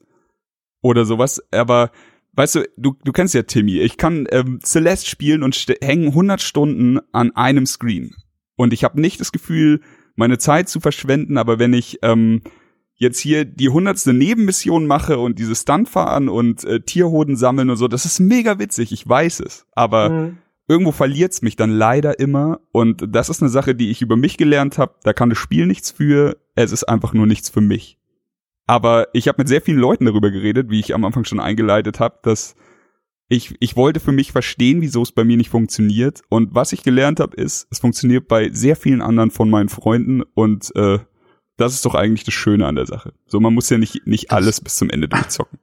oder sowas, aber weißt du, du, du kennst ja Timmy, ich kann ähm, Celeste spielen und hängen 100 Stunden an einem Screen. Und ich habe nicht das Gefühl, meine Zeit zu verschwenden, aber wenn ich ähm, jetzt hier die hundertste Nebenmission mache und diese Stunt fahren und äh, Tierhoden sammeln und so, das ist mega witzig, ich weiß es. Aber mhm irgendwo verliert's mich dann leider immer. Und das ist eine Sache, die ich über mich gelernt habe. Da kann das Spiel nichts für. Es ist einfach nur nichts für mich. Aber ich habe mit sehr vielen Leuten darüber geredet, wie ich am Anfang schon eingeleitet habe, dass ich, ich wollte für mich verstehen, wieso es bei mir nicht funktioniert. Und was ich gelernt habe, ist, es funktioniert bei sehr vielen anderen von meinen Freunden und äh, das ist doch eigentlich das Schöne an der Sache. So, man muss ja nicht, nicht alles bis zum Ende durchzocken.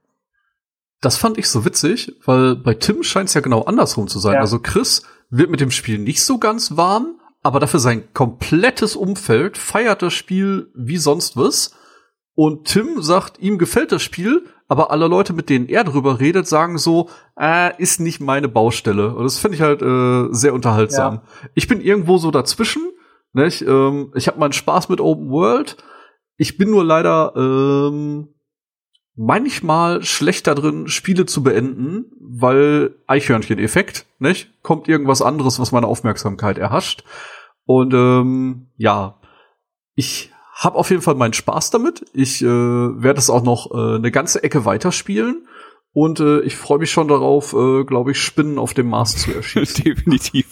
Das fand ich so witzig, weil bei Tim scheint es ja genau andersrum zu sein. Ja. Also Chris wird mit dem Spiel nicht so ganz warm, aber dafür sein komplettes Umfeld feiert das Spiel wie sonst was. Und Tim sagt, ihm gefällt das Spiel, aber alle Leute, mit denen er drüber redet, sagen so, äh, ist nicht meine Baustelle. Und das finde ich halt äh, sehr unterhaltsam. Ich bin irgendwo so dazwischen. Nicht? Ähm, ich habe meinen Spaß mit Open World. Ich bin nur leider ähm, manchmal schlecht da drin, Spiele zu beenden, weil Eichhörnchen-Effekt, nicht? Kommt irgendwas anderes, was meine Aufmerksamkeit erhascht. Und ähm, ja, ich habe auf jeden Fall meinen Spaß damit. Ich äh, werde es auch noch äh, eine ganze Ecke weiterspielen. Und äh, ich freue mich schon darauf, äh, glaube ich, Spinnen auf dem Mars zu erschießen. Definitiv.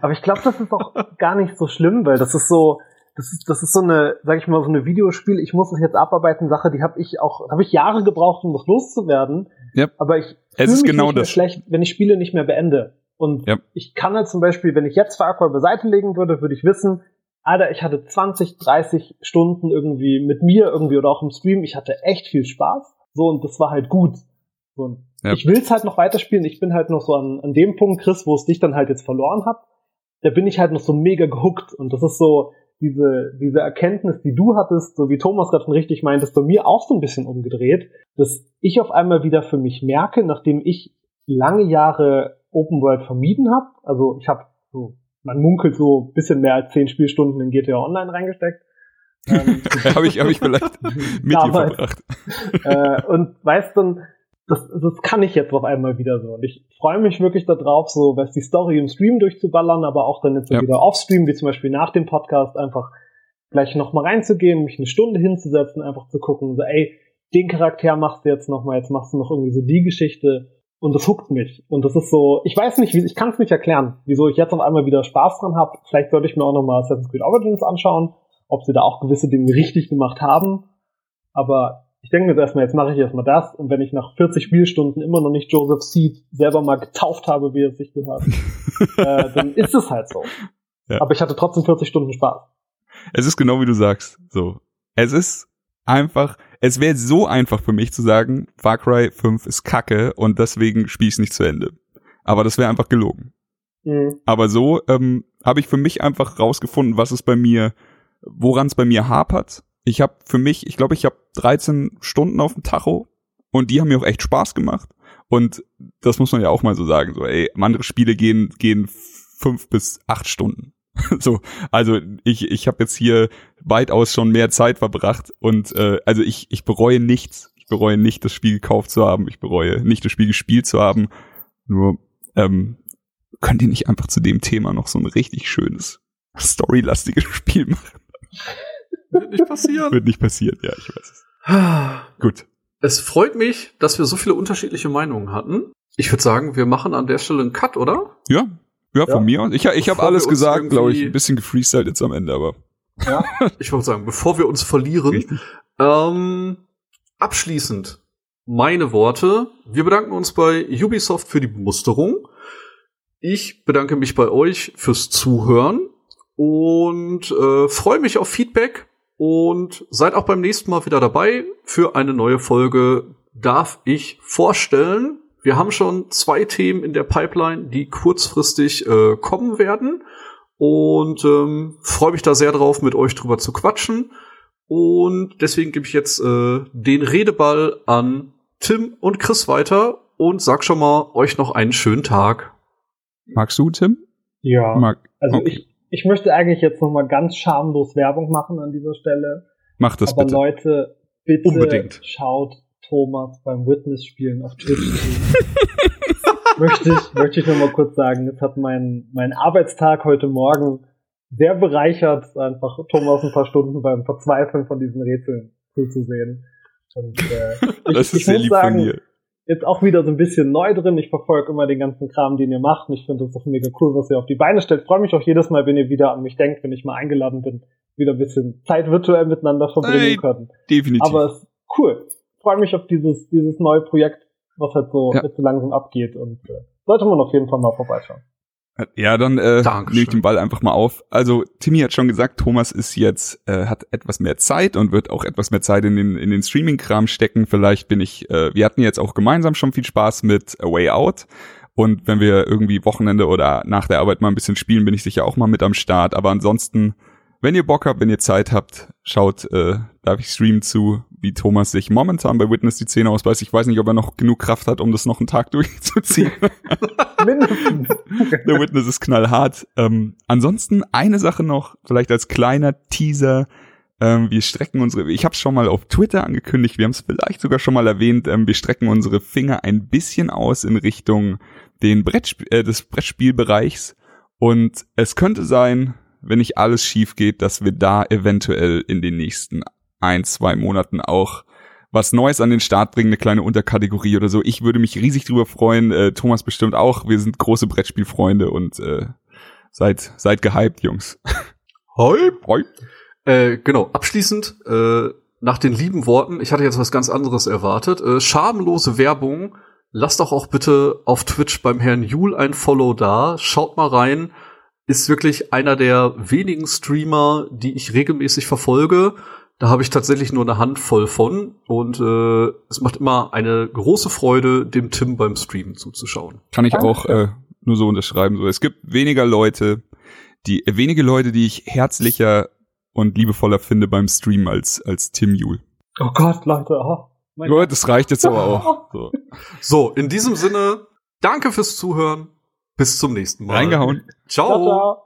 Aber ich glaube, das ist auch gar nicht so schlimm, weil das ist so, das ist, das ist so eine, sag ich mal, so eine Videospiel, ich muss das jetzt abarbeiten, Sache, die habe ich auch, habe ich Jahre gebraucht, um das loszuwerden. Yep. Aber ich fühle mich genau nicht mehr das. schlecht, wenn ich Spiele nicht mehr beende. Und Yep. ich kann halt zum Beispiel, wenn ich jetzt Far Cry beiseite legen würde, würde ich wissen, Alter, ich hatte 20, 30 Stunden irgendwie mit mir irgendwie oder auch im Stream, ich hatte echt viel Spaß. So, und das war halt gut. So, und Yep. ich will's halt noch weiterspielen. Ich bin halt noch so an, an dem Punkt, Chris, wo es dich dann halt jetzt verloren hat. Da bin ich halt noch so mega gehuckt. Und das ist so diese, diese Erkenntnis, die du hattest, so wie Thomas gerade schon richtig meint, ist bei mir auch so ein bisschen umgedreht, dass ich auf einmal wieder für mich merke, nachdem ich lange Jahre Open World vermieden habe. Also ich habe so, man munkelt so ein bisschen mehr als zehn Spielstunden in GTA Online reingesteckt. Ähm, habe ich, hab ich vielleicht mit dir Damals. verbracht. äh, und weißt dann, das, das kann ich jetzt auf einmal wieder so. Und ich freue mich wirklich darauf, so was die Story im Stream durchzuballern, aber auch dann jetzt Ja. wieder offstream, wie zum Beispiel nach dem Podcast, einfach gleich nochmal reinzugehen, mich eine Stunde hinzusetzen, einfach zu gucken, so, ey, den Charakter machst du jetzt nochmal, jetzt machst du noch irgendwie so die Geschichte. Und das huckt mich. Und das ist so, ich weiß nicht, wie, ich kann es nicht erklären, wieso ich jetzt auf einmal wieder Spaß dran habe. Vielleicht sollte ich mir auch nochmal Assassin's Creed Origins anschauen, ob sie da auch gewisse Dinge richtig gemacht haben. Aber ich denke mir jetzt erstmal, jetzt mache ich erstmal das. Und wenn ich nach 40 Spielstunden immer noch nicht Joseph Seed selber mal getauft habe, wie es sich gehört, äh, dann ist es halt so. Ja. Aber ich hatte trotzdem 40 Stunden Spaß. Es ist genau wie du sagst. So. Es ist einfach, es wäre so einfach für mich zu sagen, Far Cry 5 ist kacke und deswegen spiel ich's nicht zu Ende. Aber das wäre einfach gelogen. Mhm. Aber so ähm, habe ich für mich einfach rausgefunden, was es bei mir, woran es bei mir hapert. Ich habe für mich, ich glaube, ich habe 13 Stunden auf dem Tacho und die haben mir auch echt Spaß gemacht. Und das muss man ja auch mal so sagen. So, ey, andere Spiele gehen gehen fünf bis acht Stunden. so, also ich ich habe jetzt hier weitaus schon mehr Zeit verbracht und äh, also ich ich bereue nichts. Ich bereue nicht, das Spiel gekauft zu haben. Ich bereue nicht, das Spiel gespielt zu haben. Nur ähm, könnt ihr nicht einfach zu dem Thema noch so ein richtig schönes, storylastiges Spiel machen? Wird nicht passieren. Wird nicht passieren, ja, ich weiß es. Gut. Es freut mich, dass wir so viele unterschiedliche Meinungen hatten. Ich würde sagen, wir machen an der Stelle einen Cut, oder? Ja, ja, von Ja. mir aus. Ich, ich habe alles gesagt, glaube ich. Ein bisschen gefreestylt jetzt am Ende, aber. Ich wollte sagen, bevor wir uns verlieren, ähm, abschließend meine Worte. Wir bedanken uns bei Ubisoft für die Bemusterung. Ich bedanke mich bei euch fürs Zuhören und äh, freue mich auf Feedback und seid auch beim nächsten Mal wieder dabei für eine neue Folge. Darf ich vorstellen? Wir haben schon zwei Themen in der Pipeline, die kurzfristig äh, kommen werden und ähm, freue mich da sehr drauf, mit euch drüber zu quatschen. Und deswegen gebe ich jetzt äh, den Redeball an Tim und Chris weiter und sag schon mal euch noch einen schönen Tag. Magst du, Tim? Ja. Mag, Also okay. ich, ich möchte eigentlich jetzt nochmal ganz schamlos Werbung machen an dieser Stelle. Mach das Aber bitte. Leute, bitte Unbedingt. schaut Thomas beim Witness-Spielen auf Twitch zu. möchte ich, möchte ich nochmal kurz sagen, das hat mein, mein Arbeitstag heute Morgen sehr bereichert, einfach Thomas ein paar Stunden beim Verzweifeln von diesen Rätseln zuzusehen. Und, äh, ich, das ist ich sehr lieb sagen, von dir. Jetzt auch wieder so ein bisschen neu drin. Ich verfolge immer den ganzen Kram, den ihr macht. Und ich finde das auch mega cool, was ihr auf die Beine stellt. Freue mich auch jedes Mal, wenn ihr wieder an mich denkt, wenn ich mal eingeladen bin, wieder ein bisschen Zeit virtuell miteinander verbringen Ey, können. Definitiv. Aber es ist cool. Freue mich auf dieses, dieses neue Projekt, was halt so, Ja. jetzt so langsam abgeht. Und äh, sollte man auf jeden Fall mal vorbeischauen. Ja, dann äh, nehme ich den Ball einfach mal auf. Also Timmy hat schon gesagt, Thomas ist jetzt äh, hat etwas mehr Zeit und wird auch etwas mehr Zeit in den in den Streaming-Kram stecken. Vielleicht bin ich. Äh, wir hatten jetzt auch gemeinsam schon viel Spaß mit A Way Out. Und wenn wir irgendwie Wochenende oder nach der Arbeit mal ein bisschen spielen, bin ich sicher auch mal mit am Start. Aber ansonsten, wenn ihr Bock habt, wenn ihr Zeit habt, schaut, äh, darf ich streamen zu, wie Thomas sich momentan bei Witness die Zähne ausbeißt. Ich weiß nicht, ob er noch genug Kraft hat, um das noch einen Tag durchzuziehen. Mindestens. Der Witness ist knallhart. Ähm, ansonsten eine Sache noch, vielleicht als kleiner Teaser. Ähm, wir strecken unsere, ich habe es schon mal auf Twitter angekündigt, wir haben es vielleicht sogar schon mal erwähnt, ähm, wir strecken unsere Finger ein bisschen aus in Richtung den Brettsp äh, des Brettspielbereichs. Und es könnte sein, wenn nicht alles schief geht, dass wir da eventuell in den nächsten ein, zwei Monaten auch was Neues an den Start bringen, eine kleine Unterkategorie oder so. Ich würde mich riesig drüber freuen. Äh, Thomas bestimmt auch. Wir sind große Brettspielfreunde und äh, seid, seid gehypt, Jungs. Hype. Hype. Äh, genau, abschließend, äh, nach den lieben Worten, ich hatte jetzt was ganz anderes erwartet, äh, schamlose Werbung, lasst doch auch bitte auf Twitch beim Herrn Jul ein Follow da, schaut mal rein, ist wirklich einer der wenigen Streamer, die ich regelmäßig verfolge. Da habe ich tatsächlich nur eine Handvoll von und äh, es macht immer eine große Freude, dem Tim beim Streamen zuzuschauen. Kann ich Danke. auch äh, nur so unterschreiben. So, es gibt weniger Leute, die äh, wenige Leute, die ich herzlicher und liebevoller finde beim Stream als als Tim Jul. Oh Gott, Leute. Oh, mein Ja, das reicht jetzt aber auch. So. So, in diesem Sinne, danke fürs Zuhören. Bis zum nächsten Mal. Reingehauen. Ciao. Ciao, ciao.